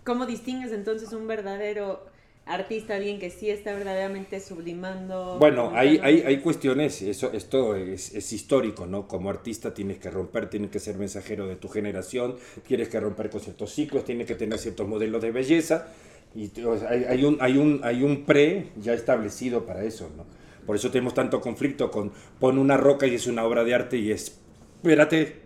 ¿cómo distingues entonces un verdadero artista, alguien que sí está verdaderamente sublimando? Bueno, hay, hay, hay cuestiones, eso, esto es, es histórico, ¿no? Como artista tienes que romper, tienes que ser mensajero de tu generación, tienes que romper con ciertos ciclos, tienes que tener ciertos modelos de belleza, y o sea, hay, hay un, hay, un, hay un pre ya establecido para eso, ¿no? Por eso tenemos tanto conflicto con pon una roca y es una obra de arte y es, espérate,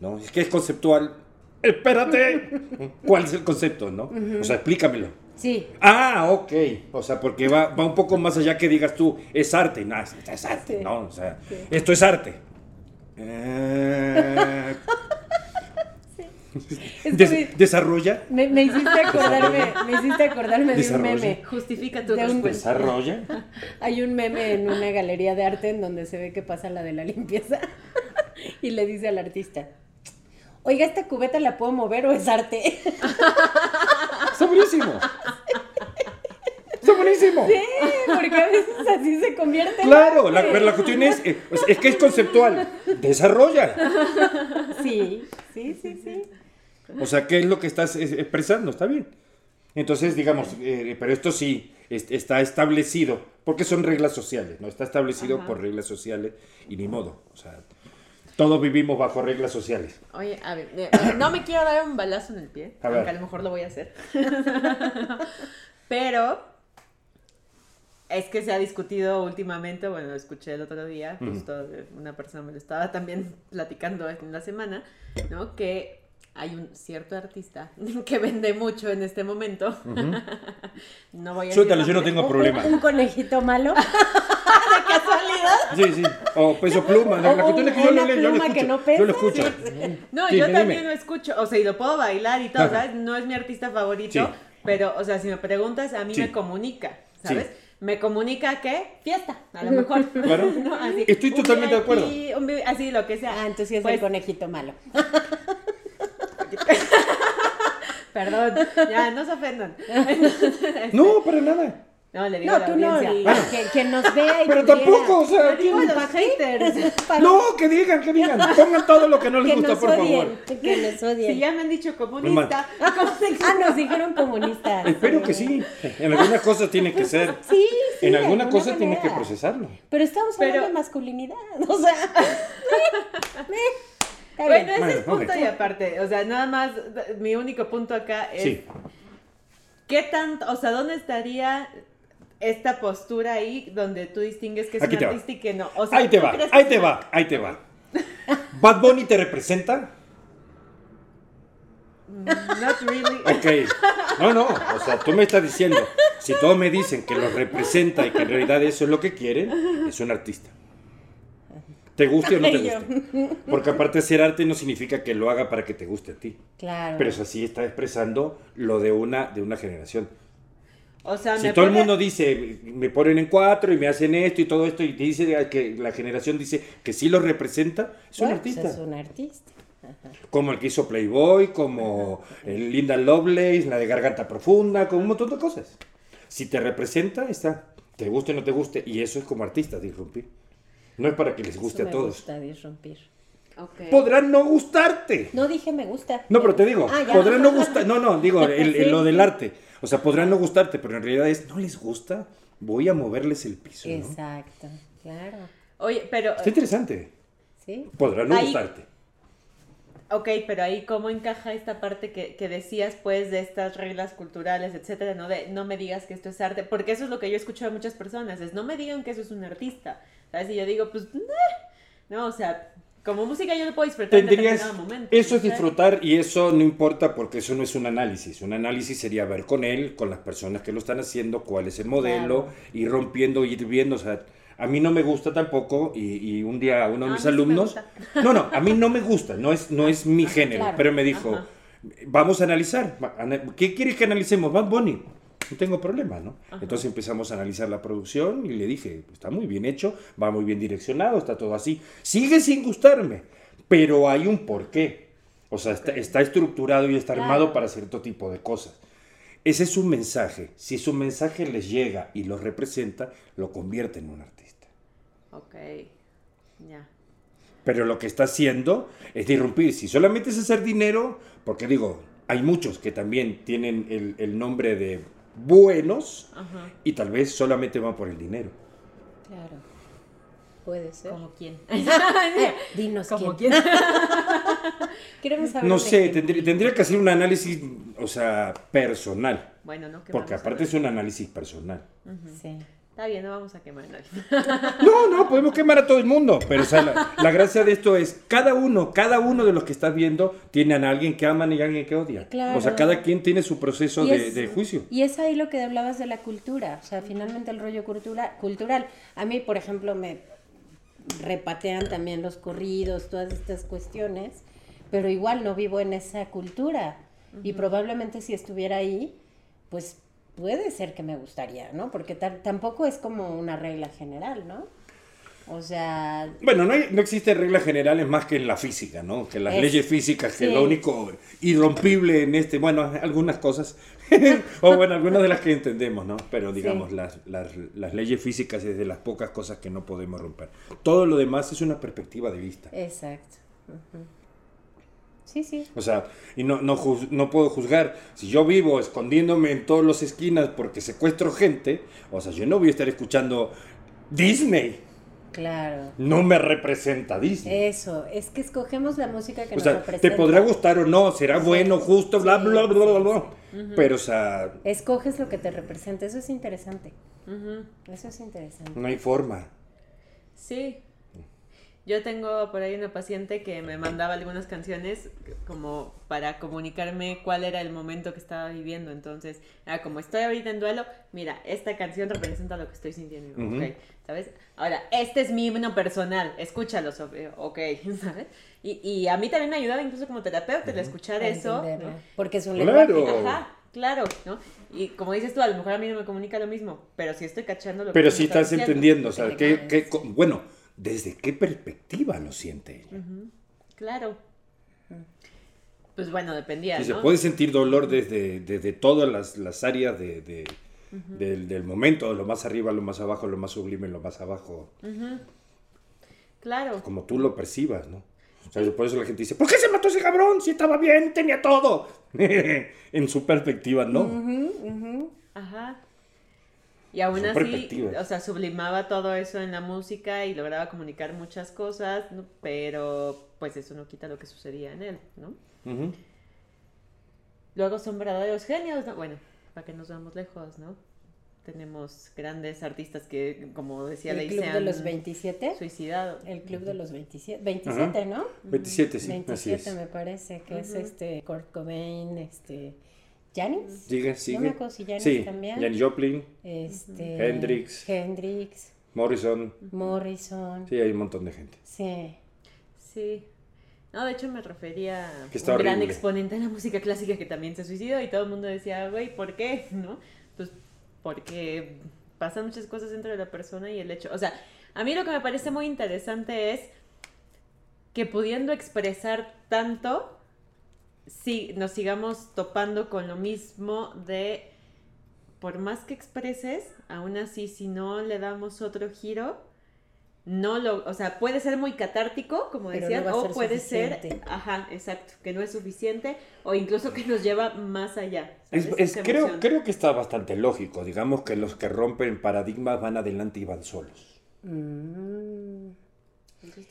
¿no? Es que es conceptual, espérate, ¿cuál es el concepto, no? O sea, explícamelo. Sí. Ah, ok. O sea, porque va, va un poco más allá que digas tú, es arte. No, es, arte, Sí. ¿no? O sea, esto es arte. Eh, Es des- que desarrolla. me, me hiciste acordarme, me hiciste acordarme de un meme. Justifica tu De un-. Desarrolla. Hay un meme en una galería de arte en donde se ve que pasa la de la limpieza y le dice al artista, oiga, ¿esta cubeta la puedo mover o es arte? Está buenísimo. Está buenísimo. Sí, porque a veces así se convierte en Claro, la, arte. pero la cuestión es, eh, es que es conceptual. Desarrolla. Sí, sí, sí, sí. O sea, ¿qué es lo que estás expresando? Está bien. Entonces, digamos, eh, pero esto sí es- está establecido, porque son reglas sociales, ¿no? Está establecido Ajá. por reglas sociales y ni modo. O sea, todos vivimos bajo reglas sociales. Oye, a ver, no me quiero dar un balazo en el pie, A aunque a lo mejor lo voy a hacer. Pero es que se ha discutido últimamente, bueno, lo escuché el otro día, justo eh, una persona me lo estaba también platicando en la semana, ¿no? Que hay un cierto artista que vende mucho en este momento. No voy a decir Suéltalo, yo no tengo problema. Un, un conejito malo. ¿De casualidad? Sí, sí. O peso pluma. La, la O cuestión es que yo lo leo, yo lo pluma que escucho. no pesa. Yo lo escucho. No, Sí, yo dime. también lo escucho, o sea, y lo puedo bailar y todo, Ajá. ¿sabes? No es mi artista favorito, Sí. pero, o sea, si me preguntas, a mí Sí. me comunica, ¿sabes? Sí. Me comunica que fiesta, a lo mejor. Claro. ¿no? Así, Estoy totalmente de acuerdo. Un así, lo que sea. Ah, entonces sí es Pues, el conejito malo. Perdón, ya, no se ofendan. Entonces, No, para nada. no, le digo No, a la tú no. audiencia. Que, que nos vea y Pero tampoco, o sea, Le digo a ¿quién- los haters. Para- No, que digan, que digan. Pongan todo lo que no les que gusta, por favor. odien. Que nos odien. Si ya me han dicho comunista, ¿cómo se Ah, nos dijeron comunistas. Espero que sí. En algunas cosas tiene que ser. Sí, sí. En alguna alguna cosa tienes que procesarlo. Pero estamos hablando Pero- de masculinidad. O sea. Está Bueno, bien. ese es punto y aparte. O sea, nada más, mi único punto acá es. Sí. ¿Qué tanto, o sea, dónde estaría esta postura ahí donde tú distingues que es Aquí un artista y que no? O sea, Ahí te ¿tú va, ahí te una- va, ahí te va. ¿Bad Bunny te representa? Not really. Ok. No, no. O sea, tú me estás diciendo, si todos me dicen que los representa y que en realidad eso es lo que quieren, es un artista. ¿Te guste o no te guste? Porque aparte ser arte no significa que lo haga para que te guste a ti. Claro. Pero eso sí está expresando lo de una, de una generación. O sea, Si todo el pone- mundo dice, me ponen en cuatro y me hacen esto y todo esto, y te dice que la generación dice que sí lo representa, es un Bueno, artista. pues es un artista. Ajá. Como el que hizo Playboy, como el Linda Lovelace, la de Garganta Profunda, con un montón de cosas. Si te representa, está. Te guste o no te guste. Y eso es como artista, disrumpir. No es para que les guste Eso a me todos. gusta disrumpir. Podrán no gustarte. No dije me gusta. No, pero te digo, Ah, podrán no gustar. No, no, digo, el- el- Sí, lo del arte. O sea, podrán no gustarte, pero en realidad es, no les gusta, voy a moverles el piso. ¿no? Exacto, claro. Oye, pero. Está interesante. Sí. Podrán no Ahí- gustarte. Ok, pero ahí cómo encaja esta parte que, que decías, pues, de estas reglas culturales, etcétera, no de no me digas que esto es arte, porque eso es lo que yo escucho de muchas personas, es no me digan que eso es un artista, ¿sabes? Y yo digo, pues, no, o sea, como música yo lo puedo disfrutar en Tendrías, determinado momento. eso es disfrutar y eso no importa porque eso no es un análisis. Un análisis sería ver con él, con las personas que lo están haciendo, cuál es el modelo, Claro. ir rompiendo, ir viendo. O sea, a mí no me gusta tampoco y, y un día uno de mis sí alumnos... No, no, a mí no me gusta, no es, no es mi género, claro. pero me dijo, Ajá. vamos a analizar. ¿Qué quieres que analicemos? Bad Bunny. No tengo problema, ¿no? Entonces empezamos a analizar la producción y le dije, está muy bien hecho, va muy bien direccionado, está todo así. Sigue sin gustarme, pero hay un porqué. O sea, está, está estructurado y está armado Claro. para cierto tipo de cosas. Ese es un mensaje. Si su mensaje les llega y los representa, lo convierte en un artista. Ok, ya. Pero lo que está haciendo es disrumpir. Si solamente es hacer dinero, porque digo, hay muchos que también tienen el, el nombre de buenos Ajá. y tal vez solamente van por el dinero. Claro. Puede ser. ¿Como quién? Dinos ¿Como quién. quién? Queremos saber. No sé, tendría, tendría que hacer un análisis, o sea, personal. bueno, no Porque a aparte es un análisis personal. Sí. Está bien, no vamos a quemar a nadie. No, no, podemos quemar a todo el mundo. Pero o sea, la, la gracia de esto es, cada uno, cada uno de los que estás viendo, tienen a alguien que aman y a alguien que odia. Claro. O sea, cada quien tiene su proceso de, es- de juicio. Y es ahí lo que hablabas de la cultura, o sea, finalmente el rollo cultura, cultural. A mí, por ejemplo, me repatean también los corridos, todas estas cuestiones, pero igual no vivo en esa cultura. Y probablemente si estuviera ahí, pues puede ser que me gustaría, ¿no? Porque ta- tampoco es como una regla general, ¿no? O sea, Bueno, no, hay- no existen reglas generales más que en la física, ¿no? Que las Es- leyes físicas, que sí. lo único irrompible en este, bueno, algunas cosas, o bueno, algunas de las que entendemos, ¿no? Pero digamos, Sí. las, las, las leyes físicas es de las pocas cosas que no podemos romper. Todo lo demás es una perspectiva de vista. exacto. Sí, sí. O sea, y no, no, juz- no puedo juzgar. Si yo vivo escondiéndome en todas las esquinas porque secuestro gente, o sea, yo no voy a estar escuchando Disney. Claro. No me representa Disney. Eso, es que escogemos la música que O nos sea, representa. te podrá gustar o no, será bueno, justo, bla, Sí, bla, bla, bla, bla. Pero, o sea, Escoges lo que te representa, eso es interesante. Eso es interesante. no hay forma. Sí. Yo tengo por ahí una paciente que me mandaba algunas canciones como para comunicarme cuál era el momento que estaba viviendo. Entonces, era como estoy ahorita en duelo, mira, esta canción representa lo que estoy sintiendo. Ok, ¿sabes? Ahora, este es mi himno personal, escúchalo, sobre, ok, ¿sabes? Y, y a mí también me ayudaba incluso como terapeuta el escuchar eso. Porque es un Claro. lenguaje. Ajá, claro, ¿no? Y como dices tú, a lo mejor a mí no me comunica lo mismo, pero sí estoy cachando lo que Pero tú si me estás diciendo. entendiendo, o sea, Te ¿qué, caes. qué co- bueno, ¿desde qué perspectiva lo siente ella? Claro. Pues bueno, dependía, se puede sentir dolor desde, desde todas las, las áreas de, de- del, del momento, lo más arriba, lo más abajo, lo más sublime, lo más abajo, Claro. como tú lo percibas, ¿no? O sea, por eso la gente dice, ¿por qué se mató ese cabrón si estaba bien, tenía todo? en su perspectiva, no. Ajá. Y aún Son así, o sea, sublimaba todo eso en la música y lograba comunicar muchas cosas, ¿no? pero pues eso no quita lo que sucedía en él, ¿no? Ujú. Luego son verdaderos genios, ¿no? Bueno, para que nos vamos lejos, ¿no? tenemos grandes artistas que, como decía El Club de los 27. Suicidado. El Club de los 27. 27, ¿no? 27, sí. 27 me parece, que es este Kurt Cobain, este... ¿Janis? Sigue, sigue. No me acuerdo si Janis sí, también. Janis Joplin, Este, Hendrix. Hendrix, Morrison. Morrison. Sí, hay un montón de gente. Sí. Sí. No, de hecho me refería a Que está un gran exponente de la música clásica que también se suicidó y todo el mundo decía, güey, ¿por qué? ¿No? Pues porque pasan muchas cosas dentro de la persona y el hecho, o sea, a mí lo que me parece muy interesante es que pudiendo expresar tanto, si nos sigamos topando con lo mismo de, por más que expreses, aún así si no le damos otro giro, no lo, o sea, puede ser muy catártico, como decían, no o ser puede suficiente. ser, ajá, exacto, que no es suficiente, o incluso que nos lleva más allá. Es, creo, creo que está bastante lógico. Digamos que los que rompen paradigmas van adelante y van solos. Mm.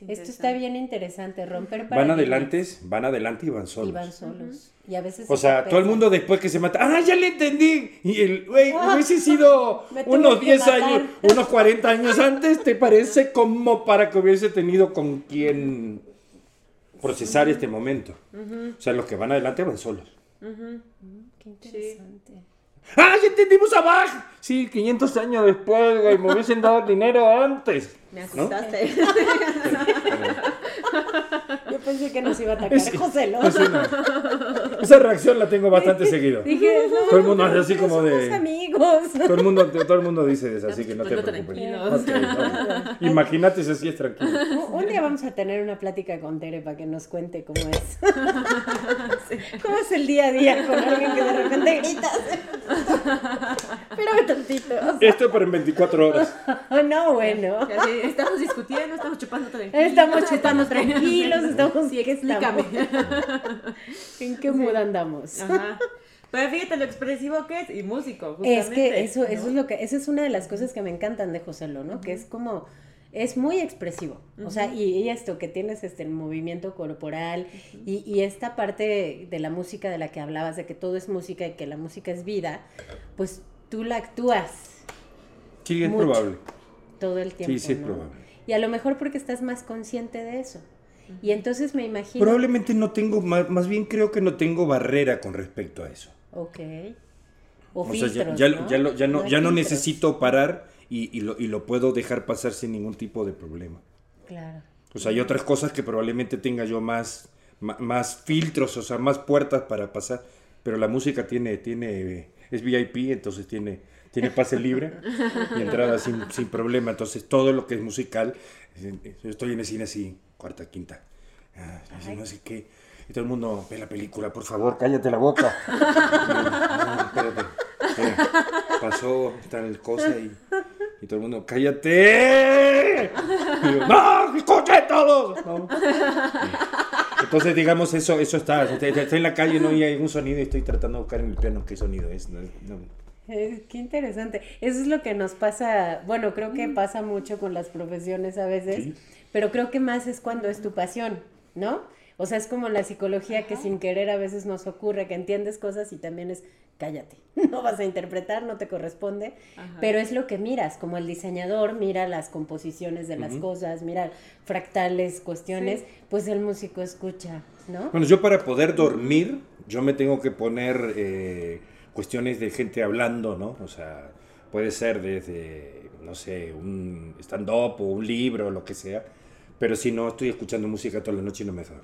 Esto está bien interesante, romper Van paradigmas. adelante, van adelante y van solos. Y van solos. Y a veces O se sea, todo el mundo después que se mata, ¡ah, ya le entendí! Y el, güey, Ah, hubiese sido unos que 10 matar. años, unos 40 años antes, ¿te parece como para que hubiese tenido con quien procesar este momento? O sea, los que van adelante van solos. Qué interesante. ¡Ah, ya entendimos a Bach! Sí, 500 años después, güey, me hubiesen dado dinero antes. Me ¿no? asustaste. Yo pensé que nos iba a atacar Es- José Lo. es una- esa reacción la tengo bastante seguido. Dije, no, Todo el mundo hace así como somos de... amigos. Todo el mundo, todo el mundo dice eso, así que no te preocupes. no. Imagínate si así es tranquilo. Un- Un día vamos a tener una plática con Tere para que nos cuente cómo es. ¿Cómo es el día a día con alguien que de repente gritas? Espérame tantito. Esto es para en 24 horas. Oh, no, bueno. Estamos discutiendo, estamos chupando tranquilos. Estamos chupando tranquilos, estamos... Sí, ¿qué explícame. ¿En qué mood andamos? Ajá. Pero fíjate lo expresivo que es y músico, Es justamente. que eso, ¿no? eso es lo que, esa es una de las cosas que me encantan de José Lo, ¿no? Que es como, es muy expresivo. O sea, y, y esto que tienes este el movimiento corporal y, y esta parte de la música de la que hablabas, de que todo es música y que la música es vida, pues tú la actúas Sí, es Mucho. probable. todo el tiempo. Sí, sí, es ¿no? probable. Y a lo mejor porque estás más consciente de eso. Y entonces me imagino. Probablemente no tengo, más, más bien creo que no tengo barrera con respecto a eso. Ok. O, O sea, ya, ya, ¿no? ya, lo- ya no, ya no necesito parar y, y lo, y lo puedo dejar pasar sin ningún tipo de problema. Claro. O sea, hay otras cosas que probablemente tenga yo más, más, filtros, o sea, más puertas para pasar. Pero la música tiene, tiene, es VIP, entonces tiene, tiene pase libre y entrada sin, sin problema. Entonces todo lo que es musical, eh, yo estoy en el cine así, cuarta, quinta, ah, así, no sé qué. Y todo el mundo ve la película, por favor, cállate la boca. No, espérate. Eh, pasó tal cosa y, y todo el mundo, ¡cállate! Y yo, ¡No! ¡Escuchen todos! No. Entonces, digamos, eso, eso está. Estoy, estoy en la calle ¿no? y hay un sonido y estoy tratando de buscar en el piano qué sonido es. No, no. Eh, qué interesante. Eso es lo que nos pasa, bueno, creo que pasa mucho con las profesiones a veces, Sí. pero creo que más es cuando es tu pasión, ¿no? O sea, es como la psicología que sin querer a veces nos ocurre, que entiendes cosas y también es cállate, no vas a interpretar, no te corresponde, Ajá. pero es lo que miras, como el diseñador mira las composiciones de las cosas, mira fractales, cuestiones, pues el músico escucha, ¿no? Bueno, yo para poder dormir, yo me tengo que poner eh, cuestiones de gente hablando, ¿no? O sea, puede ser desde, no sé, un stand-up o un libro o lo que sea. Pero si no, estoy escuchando música toda la noche y no me duermo.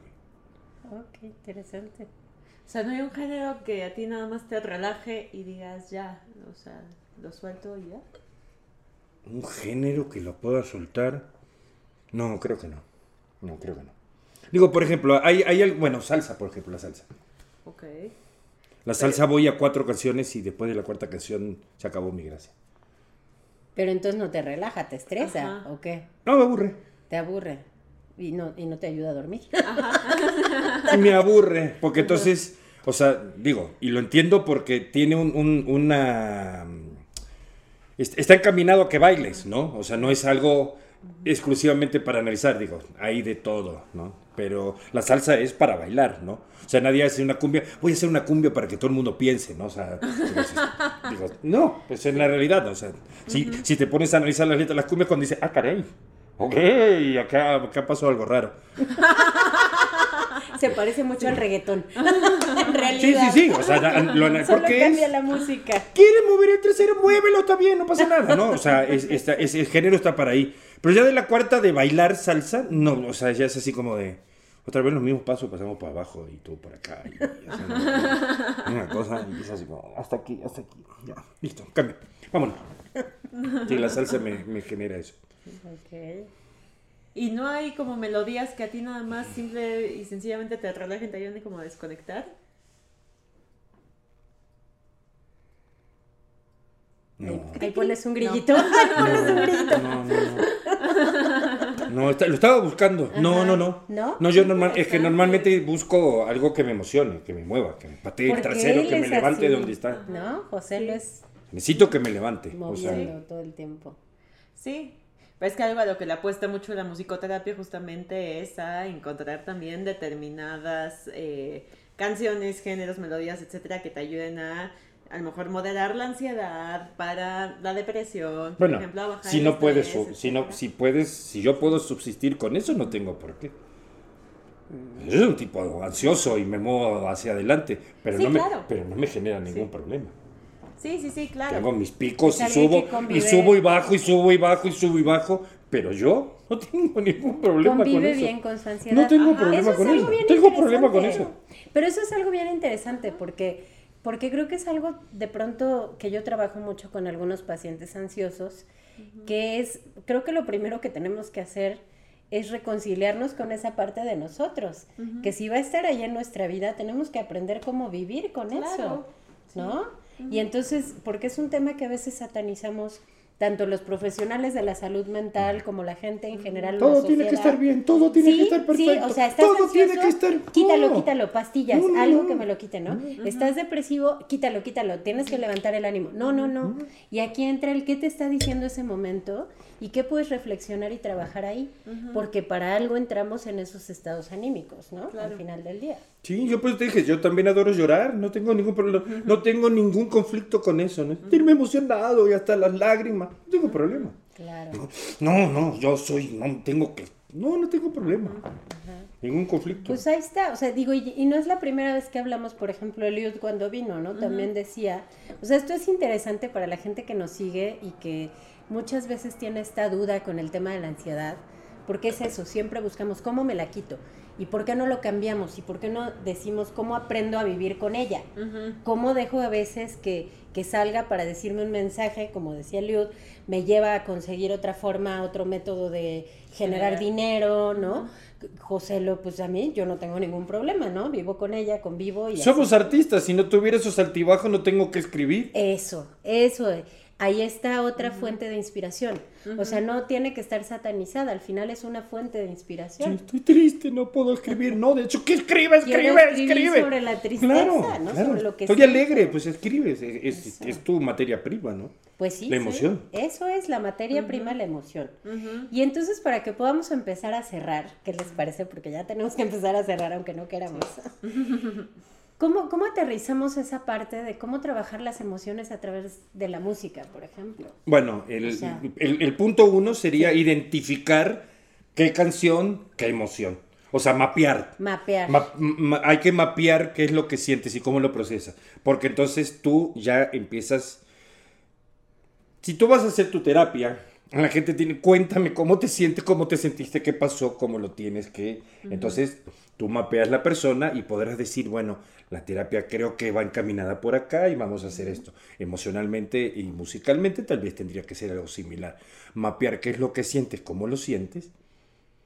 Ok, interesante. O sea, no hay un género que a ti nada más te relaje y digas ya, o sea, lo suelto y ya. ¿Un género que lo pueda soltar? No, creo que no. No, creo que no. Digo, por ejemplo, hay, hay bueno, salsa, por ejemplo, la salsa. Ok. La salsa voy a cuatro canciones y después de la cuarta canción se acabó mi gracia. Pero entonces no te relaja, te estresa, Ajá. ¿o qué? No, me aburre. Te aburre y no, y no te ayuda a dormir. Y me aburre, porque entonces, o sea, digo, y lo entiendo porque tiene un, un- una... est- Está encaminado a que bailes, ¿no? O sea, no es algo exclusivamente para analizar, digo, hay de todo, ¿no? Pero la salsa es para bailar, ¿no? O sea, nadie hace una cumbia, voy a hacer una cumbia para que todo el mundo piense, ¿no? O sea, digo, no, pues en la realidad, ¿no? o sea, si, si te pones a analizar las letras de las cumbias cuando dices, ah, caray, ok, acá, acá pasó algo raro. Se parece mucho al reggaetón. en realidad. Sí, sí, sí. O sea, lo, Solo porque cambia es, la música. quiere mover el tercero, muévelo, está bien, no pasa nada, ¿no? O sea, es, está- es- el género está para ahí. Pero ya de la cuarta de bailar salsa, no, o sea, ya es así como de. Otra vez los mismos pasos, pasamos para abajo y tú por acá. Y, y hacemos una cosa y es así como, hasta aquí, hasta aquí. Ya, listo, cambio. Vámonos. Sí, la salsa me, me genera eso. Ok. Y no hay como melodías que a ti nada más simple y sencillamente te relajen, te ayuden como a desconectar. No. Ahí pones un grillito. Ahí pones un grillito. No, no, no. No, está- lo estaba buscando. No, no, no. ¿No? No, yo normal, es que normalmente busco algo que me emocione, que me mueva, que me patee el trasero, que me levante así. de donde está. No, José lo es Necesito que me levante. O sea, moviendo todo el tiempo. Sí. Pero es que algo a lo que le apuesta mucho la musicoterapia justamente es a encontrar también determinadas eh, canciones, géneros, melodías, etcétera, que te ayuden a a lo mejor moderar la ansiedad para la depresión, por bueno, ejemplo, a bajar si no puedes, estrés, si no, si puedes, si yo puedo subsistir con eso, no tengo por qué. Yo soy un tipo ansioso y me muevo hacia adelante, pero, Sí, no, me, claro. pero no me genera ningún Sí. problema. Sí, sí, sí, claro. Tengo mis picos y subo, que y subo y bajo, y subo y bajo, y subo y bajo, pero yo no tengo ningún problema con Convive eso. bien con su ansiedad. No tengo Ajá. problema Eso es con algo eso. bien Tengo problema con eso. Pero eso es algo bien interesante porque, porque creo que es algo de pronto que yo trabajo mucho con algunos pacientes ansiosos, que es, creo que lo primero que tenemos que hacer es reconciliarnos con esa parte de nosotros, que si va a estar ahí en nuestra vida, tenemos que aprender cómo vivir con eso, Claro, ¿no? Y entonces, porque es un tema que a veces satanizamos tanto los profesionales de la salud mental como la gente en general. Todo tiene que estar bien, todo tiene que estar perfecto. Sí, o sea, estás todo tiene que estar. Quítalo, quítalo, pastillas, No, no, algo no. que me lo quite, ¿no? Estás depresivo, quítalo, quítalo, tienes que levantar el ánimo. No, no, no. Y aquí entra el qué te está diciendo ese momento y qué puedes reflexionar y trabajar ahí, porque para algo entramos en esos estados anímicos, ¿no? Claro. Al final del día. Sí, yo pues te dije, yo también adoro llorar, no tengo ningún problema, no tengo ningún conflicto con eso, ¿no? Sentirme emocionado y hasta las lágrimas, no tengo problema. Claro. No, no, yo soy, no tengo que, no, no tengo problema. Ningún conflicto. Pues ahí está, o sea, digo, y, y no es la primera vez que hablamos, por ejemplo, Eliud cuando vino, ¿no? También decía, o sea, esto es interesante para la gente que nos sigue y que muchas veces tiene esta duda con el tema de la ansiedad, porque es eso, siempre buscamos cómo me la quito y por qué no lo cambiamos y por qué no decimos cómo aprendo a vivir con ella, cómo dejo a veces que, que salga para decirme un mensaje, como decía Eliud, me lleva a conseguir otra forma, otro método de generar Generar. dinero, ¿no? José lo, pues a mí yo no tengo ningún problema, ¿no? Vivo con ella, convivo y así. Somos artistas, si no tuviera esos altibajos no tengo que escribir. Eso, eso. Ahí está otra fuente de inspiración. O sea, no tiene que estar satanizada, al final es una fuente de inspiración. estoy triste, no puedo escribir. No, de hecho, ¿qué escribe? Escribe, escribe. sobre la tristeza, claro, ¿no? claro. Sobre lo que Estoy siento. alegre, pues escribes. Es, es- Eso. es tu materia prima, ¿no? Pues sí. La sí, emoción. Eso es la materia prima, la emoción. Y entonces, para que podamos empezar a cerrar, ¿qué les parece? Porque ya tenemos que empezar a cerrar, aunque no queramos. ¿Cómo, ¿Cómo aterrizamos esa parte de cómo trabajar las emociones a través de la música, por ejemplo? Bueno, el, O sea- el- el punto uno sería identificar qué canción, qué emoción. O sea, mapear. Mapear. Ma- ma- hay que mapear qué es lo que sientes y cómo lo procesas. Porque entonces tú ya empiezas. Si tú vas a hacer tu terapia, la gente tiene, cuéntame cómo te sientes, cómo te sentiste, qué pasó, cómo lo tienes, qué. Entonces tú mapeas la persona y podrás decir, bueno, la terapia creo que va encaminada por acá y vamos a hacer esto. Emocionalmente y musicalmente tal vez tendría que ser algo similar. Mapear qué es lo que sientes, cómo lo sientes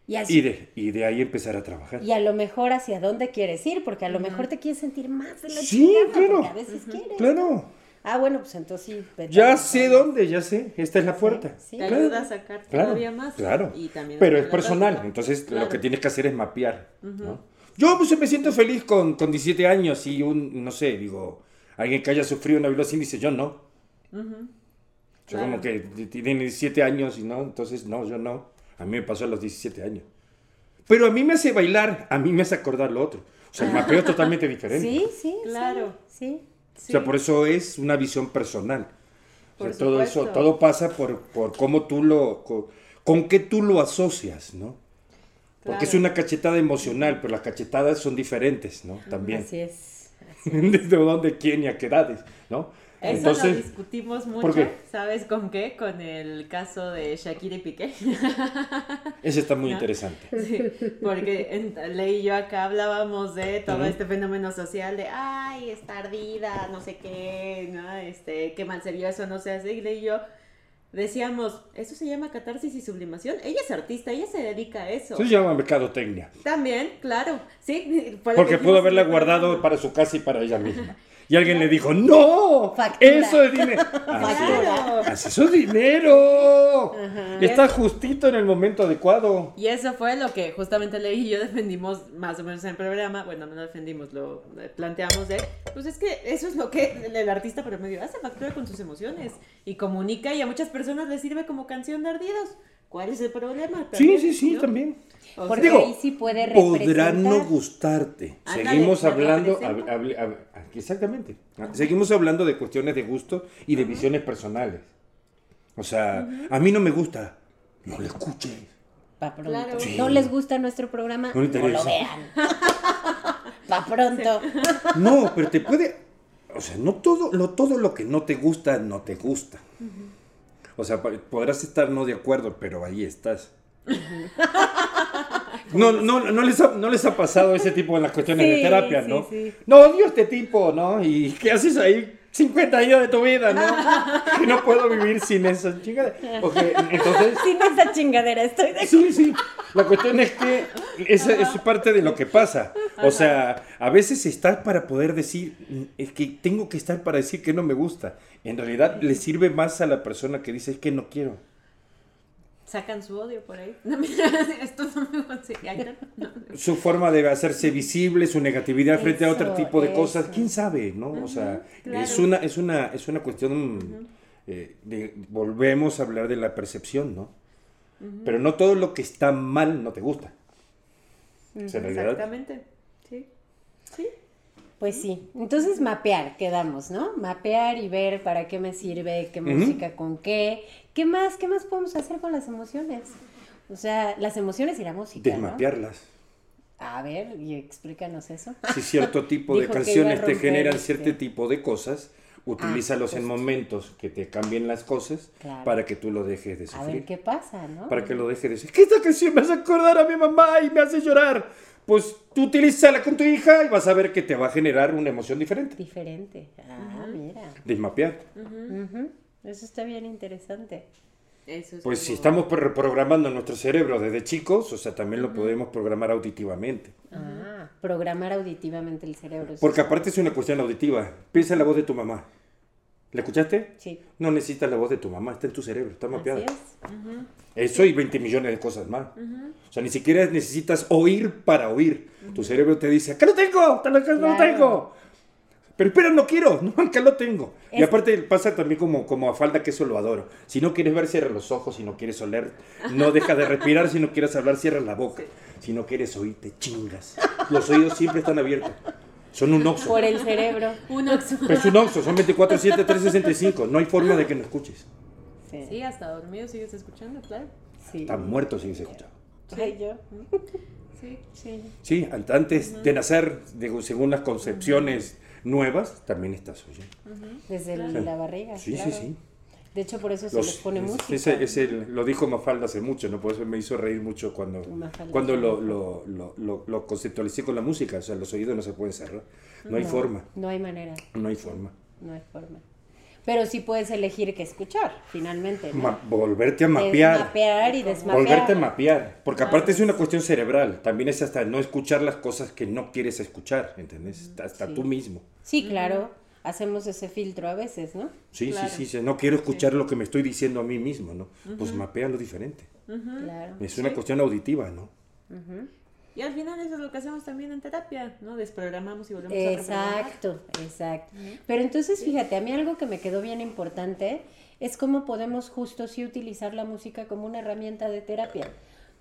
y, así- y de, y de ahí empezar a trabajar. y a lo mejor hacia dónde quieres ir, porque a lo mejor te quieres sentir más de la Sí, chingada, claro. porque a veces quieres. Claro. Ah, bueno, pues entonces sí. vete Ya sé dónde, ya sé. Esta es la puerta. sí. Te Claro. ayuda a sacar Claro, todavía más. Claro. Y también Pero es personal. Entonces Claro. lo que tienes que hacer es mapear. ¿no? Yo pues, me siento feliz con, con 17 años y un, no sé, digo, alguien que haya sufrido una violación dice, yo no. Yo Claro. como que tiene 17 años y no, entonces no, yo no. A mí me pasó a los 17 años. Pero a mí me hace bailar, a mí me hace acordar lo otro. O sea, el mapeo es totalmente diferente. Sí, sí, Claro. Sí. O sea, por eso es una visión personal. O sea, Por todo eso, todo pasa por, por cómo tú lo, con, con qué tú lo asocias, ¿no? Porque es una cachetada emocional, pero las cachetadas son diferentes, ¿no? También. Así es. ¿De dónde, quién y a qué edades, ¿no? Eso lo discutimos mucho. ¿sabes con qué? Con el caso de Shakira y Piqué. ese está muy ¿No? interesante. Sí, porque en, Ley y yo acá hablábamos de todo este fenómeno social de, ay, está ardida, no sé qué, ¿no? Este, qué mal se vio, eso no se hace. Y Ley y yo decíamos, eso se llama catarsis y sublimación. Ella es artista, ella se dedica a eso. Eso se llama mercadotecnia. También, claro, sí. Porque que pudo haberla guardado para su casa y para ella misma. Y alguien le dijo, ¡No! Factura. ¡Eso es dinero! Claro. Así eso es dinero! Está justito en el momento adecuado. Y eso fue lo que justamente Ley y yo defendimos más o menos en el programa. Bueno, no lo defendimos, lo planteamos de, pues es que eso es lo que el artista promedio hace, factura con sus emociones y comunica y a muchas personas les sirve como canción de ardidos. ¿Cuál es el problema? Sí, También, sí, sí, ¿no? también. O Porque Digo, ahí sí puede Podrá no representar. gustarte. Ándale, Seguimos hablando, hab- hable- hab- exactamente. Seguimos hablando de cuestiones de gusto y de visiones personales. O sea, a mí no me gusta. No lo escuches. Pa' pronto. Claro. Sí. ¿No les gusta nuestro programa? No No, lo vean. Pa' pronto. No, pero te puede. O sea, no todo, no todo lo que no te gusta, no te gusta. O sea, podrás estar no de acuerdo, pero ahí estás. No, no, no, les ha, no les ha pasado ese tipo en las cuestiones de terapia, ¿no? sí. No, odio este tipo, ¿no? ¿Y qué haces ahí? 50 años de tu vida, ¿no? que no puedo vivir sin esa chingada. Ok, entonces, Sin esa chingadera estoy de Sí, sí. La cuestión es que esa es parte de lo que pasa. O sea, a veces estás para poder decir, "Mm, es que tengo que estar para decir que no me gusta. En realidad le sirve más a la persona que dice es que no quiero. Sacan su odio por ahí. No, mira, esto no me está. No, no. Su forma de hacerse visible, su negatividad frente a otro tipo de eso. cosas, quién sabe, ¿no? O sea, claro. es una, es una, es una cuestión eh, de, volvemos a hablar de la percepción, ¿no? Pero no todo lo que está mal no te gusta. O sea, en realidad, Exactamente. Sí. Sí. Pues sí, entonces mapear, quedamos, ¿no? Mapear y ver para qué me sirve, qué música, con qué. ¿Qué más? ¿Qué más podemos hacer con las emociones? O sea, las emociones y la música. ¿no? desmapearlas. A ver, y explícanos eso. Si cierto tipo de canciones a te generan este- cierto tipo de cosas, utilízalos en justo. momentos que te cambien las cosas Claro. para que tú lo dejes de A sufrir. ver qué pasa, ¿no? Para que lo dejes de decir, que esta canción me hace acordar a mi mamá y me hace llorar. Pues tú utilízala con tu hija y vas a ver que te va a generar una emoción diferente. Diferente. Ah, mira. Desmapear. Eso está bien interesante. Eso es Pues como- si estamos reprogramando nuestro cerebro desde chicos, o sea, también lo podemos programar auditivamente. Ah, programar auditivamente el cerebro. Porque aparte es una cuestión auditiva. Piensa en la voz de tu mamá. ¿La escuchaste? Sí. No necesitas la voz de tu mamá, está en tu cerebro, está mapeada. Así es. Eso y 20 millones de cosas más. O sea, ni siquiera necesitas oír para oír. Tu cerebro te dice, acá lo tengo, acá lo, Claro. tengo. Pero espera, no quiero, no, acá lo tengo. Y Es- aparte pasa también como, como a falda que eso lo adoro. Si no quieres ver, cierra los ojos. Si no quieres oler, no deja de respirar. Si no quieres hablar, cierra la boca. Si no quieres oír, te chingas. Los oídos siempre están abiertos. Son un oxo. Por el cerebro. Un oxo. Pero es un oxo, son 24, 7, 365. No hay forma de que no escuches. Sí. Sí, hasta dormido sigues escuchando, claro. sí. Está muerto si se escucha. Ay, yo. Sí. Sí. Sí, an- antes de nacer, digo, según las concepciones nuevas, también estás oyendo. Desde el- la barriga. Sí, claro. sí, sí. De hecho, por eso se les pone música. ese- ese lo dijo Mafalda hace mucho, ¿no? Por eso me hizo reír mucho cuando, Mafalda, cuando lo, lo, lo, lo- conceptualicé con la música. O sea, los oídos no se pueden cerrar. No hay forma, No hay manera, no hay forma. no hay forma. Pero sí puedes elegir qué escuchar, finalmente. volverte a mapear. Desmapear y desmapear. Volverte a mapear, porque aparte Ah, es una cuestión cerebral, también es hasta no escuchar las cosas que no quieres escuchar, ¿entendés? Hasta Sí. tú mismo. Sí, claro. Hacemos ese filtro a veces, ¿no? Sí, Claro. sí, sí, sí, no quiero escuchar lo que me estoy diciendo a mí mismo, ¿no? Pues mapea lo diferente. Claro. Es una cuestión auditiva, ¿no? Y al final eso es lo que hacemos también en terapia, ¿no? Desprogramamos y volvemos a Exacto, exacto. Pero entonces, fíjate, a mí algo que me quedó bien importante es cómo podemos justo sí utilizar la música como una herramienta de terapia.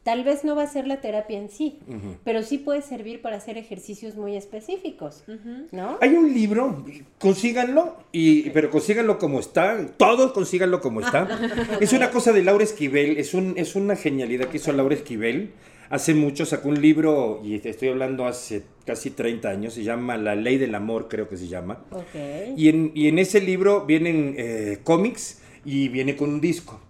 Tal vez no va a ser la terapia en sí, pero sí puede servir para hacer ejercicios muy específicos, ¿no? Hay un libro, consíganlo, y, pero consíganlo como está, todos consíganlo como está. es una cosa de Laura Esquivel, es, un, es una genialidad que hizo Laura Esquivel. Hace mucho sacó un libro, y estoy hablando hace casi 30 años, se llama La Ley del Amor, creo que se llama. Y, en, y en ese libro vienen eh, cómics y viene con un disco.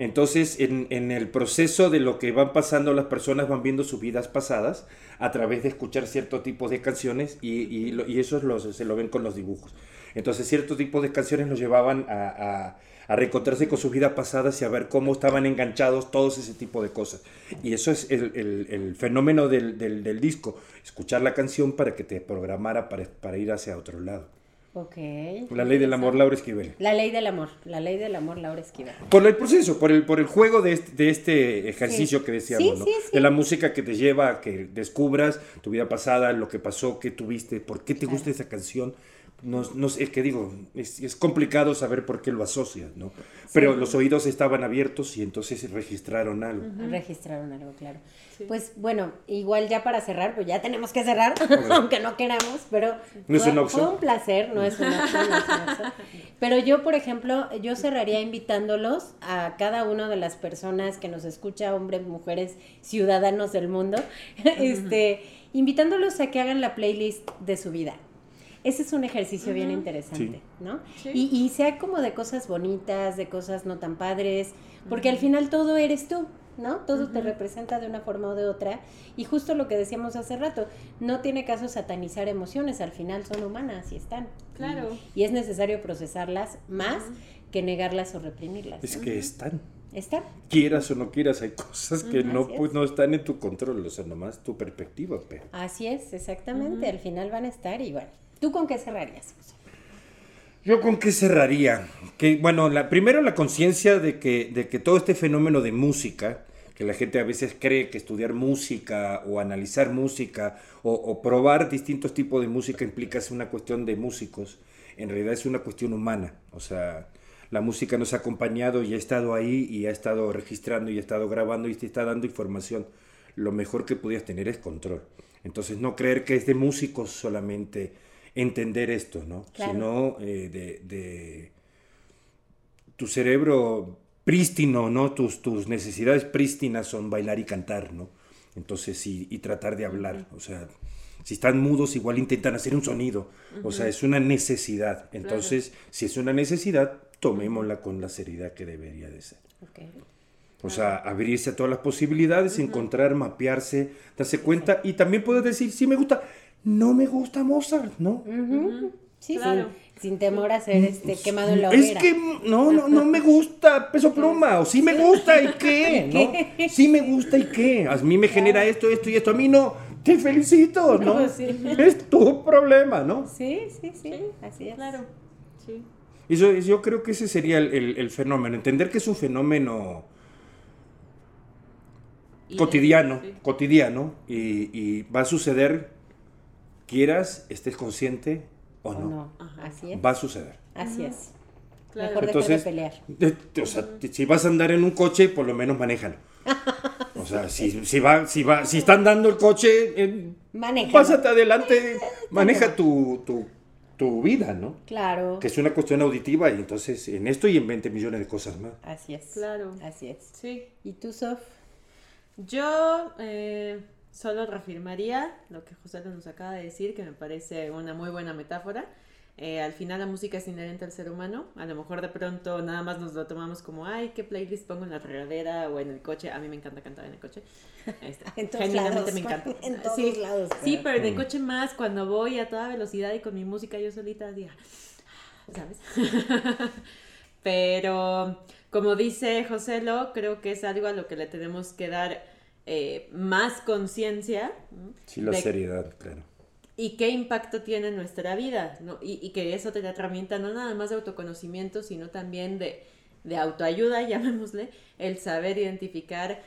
Entonces, en, el proceso de lo que van pasando, las personas van viendo sus vidas pasadas a través de escuchar cierto tipo de canciones y, eso se lo ven con los dibujos. Entonces, cierto tipo de canciones los llevaban a, a, reencontrarse con sus vidas pasadas y a ver cómo estaban enganchados, todos ese tipo de cosas. Y eso es el, fenómeno del, disco, escuchar la canción para que te programara para ir hacia otro lado. Ok. La ley del amor, Laura Esquivel. La ley del amor, la ley del amor, Laura Esquivel. Por el proceso, por el, por el juego de este, de este ejercicio que decíamos, ¿no? de la música que te lleva a que descubras tu vida pasada, lo que pasó, qué tuviste, por qué te gusta esa canción, no, no es que digo, es, complicado saber por qué lo asocias, ¿no? Pero los oídos estaban abiertos y entonces registraron algo. Registraron algo, claro. Pues bueno, igual ya para cerrar, pues ya tenemos que cerrar, aunque no queramos, pero no fue, es un placer, no es una opción, Pero yo, por ejemplo, yo cerraría invitándolos a cada una de las personas que nos escucha, hombres, mujeres, ciudadanos del mundo, este, invitándolos a que hagan la playlist de su vida ese es un ejercicio bien interesante, ¿no? Y, sea como de cosas bonitas, de cosas no tan padres, porque al final todo eres tú, ¿no? Todo te representa de una forma o de otra. Y justo lo que decíamos hace rato, no tiene caso satanizar emociones, al final son humanas y están. Claro. Y, es necesario procesarlas más que negarlas o reprimirlas. Es que están. ¿Están? Quieras o no quieras, hay cosas que no, pues, no están en tu control, o sea, nomás tu perspectiva. Pero. Así es, exactamente, al final van a estar igual. ¿Tú con qué cerrarías, Yo con qué cerraría. Que, bueno, la, primero la conciencia de que, de que todo este fenómeno de música, que la gente a veces cree que estudiar música o analizar música o, probar distintos tipos de música implica una cuestión de músicos, en realidad es una cuestión humana. O sea, la música nos ha acompañado y ha estado ahí y ha estado registrando y ha estado grabando y te está dando información. Lo mejor que podías tener es control. Entonces no creer que es de músicos solamente entender esto, ¿no? Sino eh, de, tu cerebro prístino, ¿no? Tus, tus necesidades prístinas son bailar y cantar, ¿no? Entonces, y, y tratar de hablar, o sea, si están mudos, igual intentan hacer un sonido. O sea, es una necesidad. Entonces, si es una necesidad, tomémosla con la seriedad que debería de ser. O sea, abrirse a todas las posibilidades, encontrar, mapearse, darse cuenta. Y también puedes decir, sí me gusta, no me gusta Mozart, ¿no? Sí, claro. sin, temor a ser este, quemado en la hoguera. Es que no, no, no me gusta peso pluma, o sí me gusta y qué, ¿no? Sí me gusta y qué. A mí me genera esto, esto y esto. A mí no, te felicito, ¿no? Es tu problema, ¿no? Sí, sí, sí, así es. Claro, sí. Y yo, yo creo que ese sería el, fenómeno, entender que es un fenómeno cotidiano, cotidiano, y, y va a suceder quieras, estés consciente o no. Así es. Va a suceder. Así es. Mejor Entonces, de pelear. o sea, si vas a andar en un coche, por lo menos manéjalo. O sea, si, si, va, si, va, si están dando el coche, eh, pásate adelante, maneja tu, tu, tu, vida, ¿no? Claro. Que es una cuestión auditiva y entonces en esto y en 20 millones de cosas más. Así es. Claro. Así es. Sí. ¿Y tú, Sof? Yo, eh, solo reafirmaría lo que José nos acaba de decir, que me parece una muy buena metáfora. Eh, al final la música es inherente al ser humano. A lo mejor de pronto nada más nos lo tomamos como, ay, ¿qué playlist pongo en la regadera o en el coche? A mí me encanta cantar en el coche. Este, en todos lados, me encanta. En todos sí, lados. Sí, pero en el coche más, cuando voy a toda velocidad y con mi música yo solita, diga, ¿sabes? pero como dice José Lo, creo que es algo a lo que le tenemos que dar eh, más conciencia. Sí, la seriedad, claro. Y qué impacto tiene en nuestra vida, ¿no? Y, que eso te da herramienta no nada más de autoconocimiento, sino también de, de autoayuda, llamémosle, el saber identificar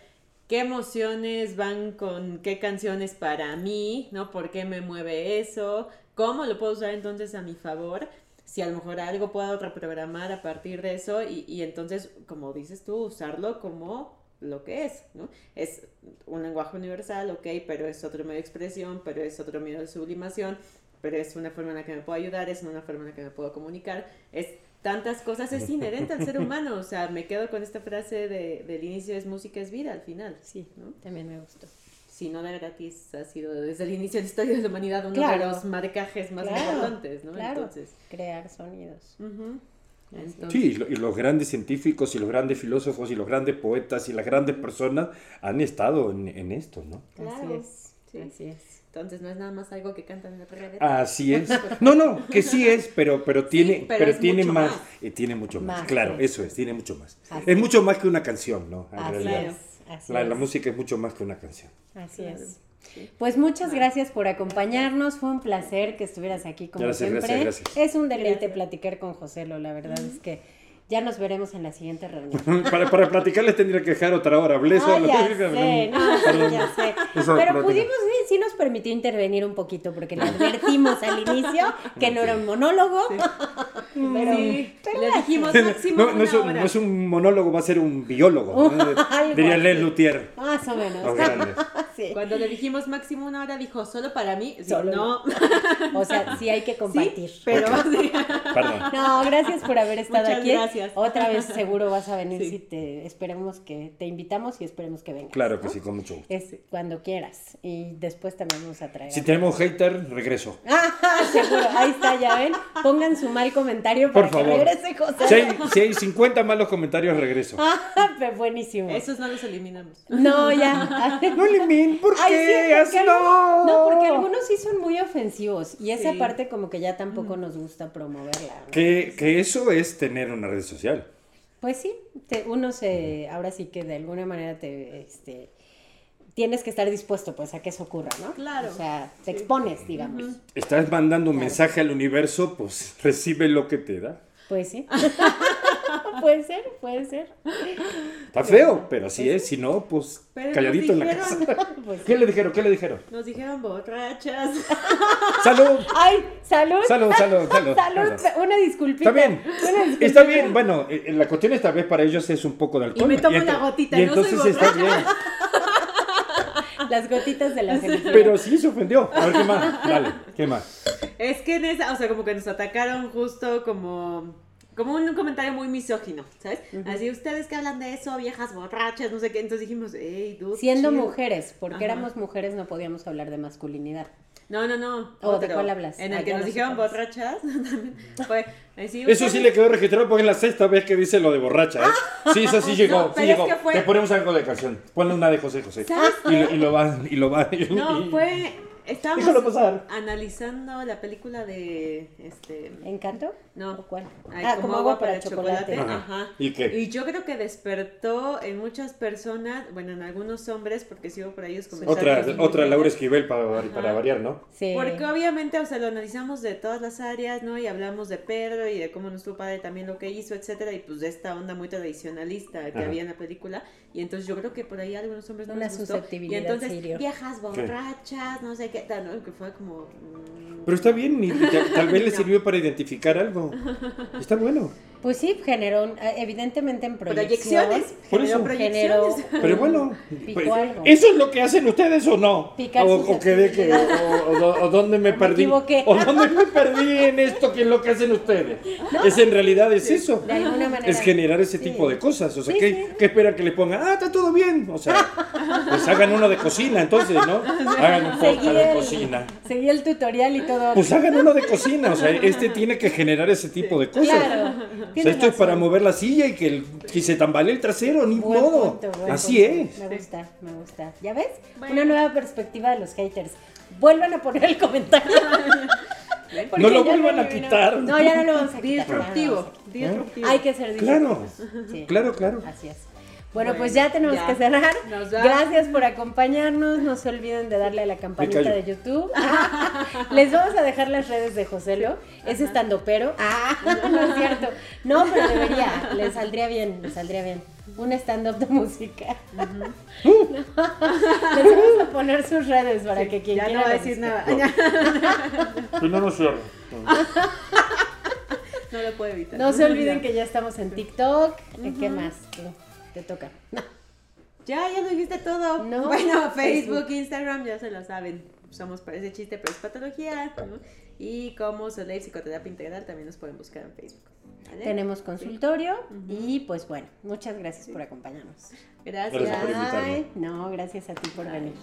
qué emociones van con qué canciones para mí, ¿no? ¿Por qué me mueve eso? ¿Cómo lo puedo usar entonces a mi favor? Si a lo mejor algo puedo reprogramar a partir de eso y, y entonces, como dices tú, usarlo como lo que es, ¿no? Es un lenguaje universal, ok, pero es otro medio de expresión, pero es otro medio de sublimación, pero es una forma en la que me puedo ayudar, es una forma en la que me puedo comunicar, es tantas cosas, es inherente al ser humano, o sea, me quedo con esta frase de, del inicio es música es vida al final, Sí, ¿no? también me gustó. Si no de gratis ha sido desde el inicio de la historia de la humanidad uno Claro. de los marcajes más Claro, importantes, ¿no? claro. Entonces, Crear sonidos. Así es. Entonces, Sí, y lo- y los grandes científicos y los grandes filósofos y los grandes poetas y las grandes personas han estado en, en esto, ¿no? Claro, Así es. sí. Así es. entonces no es nada más algo que cantan en la regadera. Así es. No, no, que sí es, pero, pero tiene, pero pero, es tiene mucho más, más. eh, tiene mucho más. Más, claro, eso es, tiene mucho más. Así es es. mucho más que una canción, ¿no? En Así realidad. es. Así La, es. la música es mucho más que una canción. Así Claro, es. Sí. Pues muchas gracias por acompañarnos. Fue un placer que estuvieras aquí como Gracias, siempre. gracias, gracias. Es un deleite Gracias. platicar con Joselo, la verdad es que ya nos veremos en la siguiente reunión. para, para platicarles tendría que dejar otra hora. Hablé Ah, ya sé, no, sí, Perdón. ya sé. Pero plática. pudimos, sí, sí nos permitió intervenir un poquito porque le advertimos al inicio que no era un monólogo. Pero, Sí, pero le dijimos máximo No, es un, hora. no es un monólogo, va a ser un biólogo. Diría. Les Luthier. más o menos. Sí. Cuando le dijimos máximo una hora, dijo, ¿solo para mí? Sí, Solo. no. O sea, sí hay que compartir. Sí, pero sí. Perdón. No, gracias por haber estado Muchas aquí. gracias. Otra vez seguro vas a venir Sí. si te esperemos que te invitamos y esperemos que vengas. Claro que ¿no? sí, con mucho gusto. Es cuando quieras. Y después también vamos a traer. Si a- tenemos hater, regreso. Ah, seguro, ahí está, ya ven. Pongan su mal comentario Por para que favor. regrese José. Si hay, si hay 50 malos comentarios, regreso. Ah, pero buenísimo. Esos no los eliminamos. No, ya. No, ¿por Ay, qué? sí, porque algunos- no. no, porque algunos sí son muy ofensivos y esa Sí. parte como que ya tampoco nos gusta promoverla. ¿no? Que, que eso es tener una red social. Pues sí, te- uno se, ahora sí que de alguna manera te, este, tienes que estar dispuesto pues a que eso ocurra, ¿no? Claro. O sea, te expones, digamos. Estás mandando un Claro. mensaje al universo, pues recibe lo que te da. Pues sí. puede ser, puede ser. Está feo, pero así es. Si no, pues Pero calladito en la casa. Pues. ¿Qué le dijeron? ¿Qué le dijeron? Nos dijeron borrachas. ¡Salud! Ay, salud. Salud, salud, salud. Salud, una disculpita. Está bien. Disculpita. Está bien, bueno, eh, la cuestión esta vez para ellos es un poco de alcohol. me tomo ento- una gotita, y no soy entonces está borracha. bien. Las gotitas de la felicidad. Pero sí se ofendió. A ver, ¿qué más? Dale, ¿qué más? Es que en esa, o sea, como que nos atacaron justo como como un comentario muy misógino, ¿sabes? Así, ustedes que hablan de eso, viejas borrachas, no sé qué. Entonces dijimos, hey, dude. Siendo chill". mujeres, porque Ajá. éramos mujeres no podíamos hablar de masculinidad. No, no, no. ¿O de cuál hablas? En el que nos no dijeron borrachas. también fue, así, Eso sí le quedó registrado porque es la sexta vez que dice lo de borracha, ¿eh? Sí, eso sí llegó, No, sí pero llegó. es que fue- Te ponemos algo de canción. Ponle una de José José. ¿Sabes Y lo, y lo va, y lo va. y- No, fue. Estábamos analizando la película de. Este. ¿Encanto? No. ¿O cuál? Ay, ah, como agua para chocolate. Ajá. Ajá. ¿Y qué? Y yo creo que despertó en muchas personas, bueno, en algunos hombres, porque sigo por ahí Otra, otra Laura Esquivel para, para variar, ¿no? Sí. Porque obviamente, o sea, lo analizamos de todas las áreas, ¿no? Y hablamos de Pedro y de cómo nuestro padre también lo que hizo, etcétera, y pues de esta onda muy tradicionalista que Ajá. había en la película. Y entonces yo creo que por ahí a algunos hombres no Una les gustó. susceptibilidad Y entonces, viejas borrachas, no sé qué tal, ¿no? Que fue como... mm, Pero está bien, y tal, tal vez le sirvió para identificar algo. Está bueno. Pues sí, generó, un- eh, evidentemente en proyección. proyecciones. Por generó eso. proyecciones. Generó- Pero bueno, pues. ¿eso es lo que hacen ustedes o no? Picar o, o quedé que, o, o- o dónde me Me perdí. equivoqué. O dónde me perdí en esto que es lo que hacen ustedes. Es en realidad es eso. De alguna manera. Es generar ese Sí. tipo de cosas. O sea, Sí, ¿qué, sí. qué esperan que le pongan? Ah, está todo bien. O sea, pues hagan uno de cocina, entonces, ¿no? Hagan un podcast de el- cocina. Seguí el tutorial y todo. Pues hagan uno de cocina. O sea, este tiene que generar ese tipo de cosas. claro. O tienes sea, esto es para mover la silla y que, el- que se tambalee el trasero, ni Buen modo. punto, Así punto. es. Me gusta, me gusta. ¿Ya ves? Bueno. Una nueva perspectiva de los haters. Vuelvan a poner el comentario. Porque No lo vuelvan a quitar. No, ya no lo vamos a quitar. Disruptivo, disruptivo. Hay que ser Claro, disruptivos. Sí. claro, claro. Así es. Bueno, Bueno, pues ya tenemos ya. que cerrar. Gracias por acompañarnos. No se olviden de darle a la campanita de YouTube. Les vamos a dejar las redes de Joselo. Es estando pero. Ah, no es cierto. No, pero debería. Le saldría bien, le saldría bien. un stand-up de música. Les vamos a poner sus redes para que quien Ya no quiera va a decir nada. Si no, no cierro. No lo puedo evitar. No se olviden que ya estamos en TikTok. ¿Qué más? Te toca. Ya, ya lo dijiste todo. No, bueno, Facebook, Facebook. Instagram, ya se lo saben. Somos para ese chiste, pero es patología. ¿no? Y como Soleil Psicoterapia Integral también nos pueden buscar en Facebook. ¿vale? Tenemos consultorio y pues bueno, muchas gracias por acompañarnos. Gracias. Gracias por invitarme. Ay, no, gracias a ti por venir.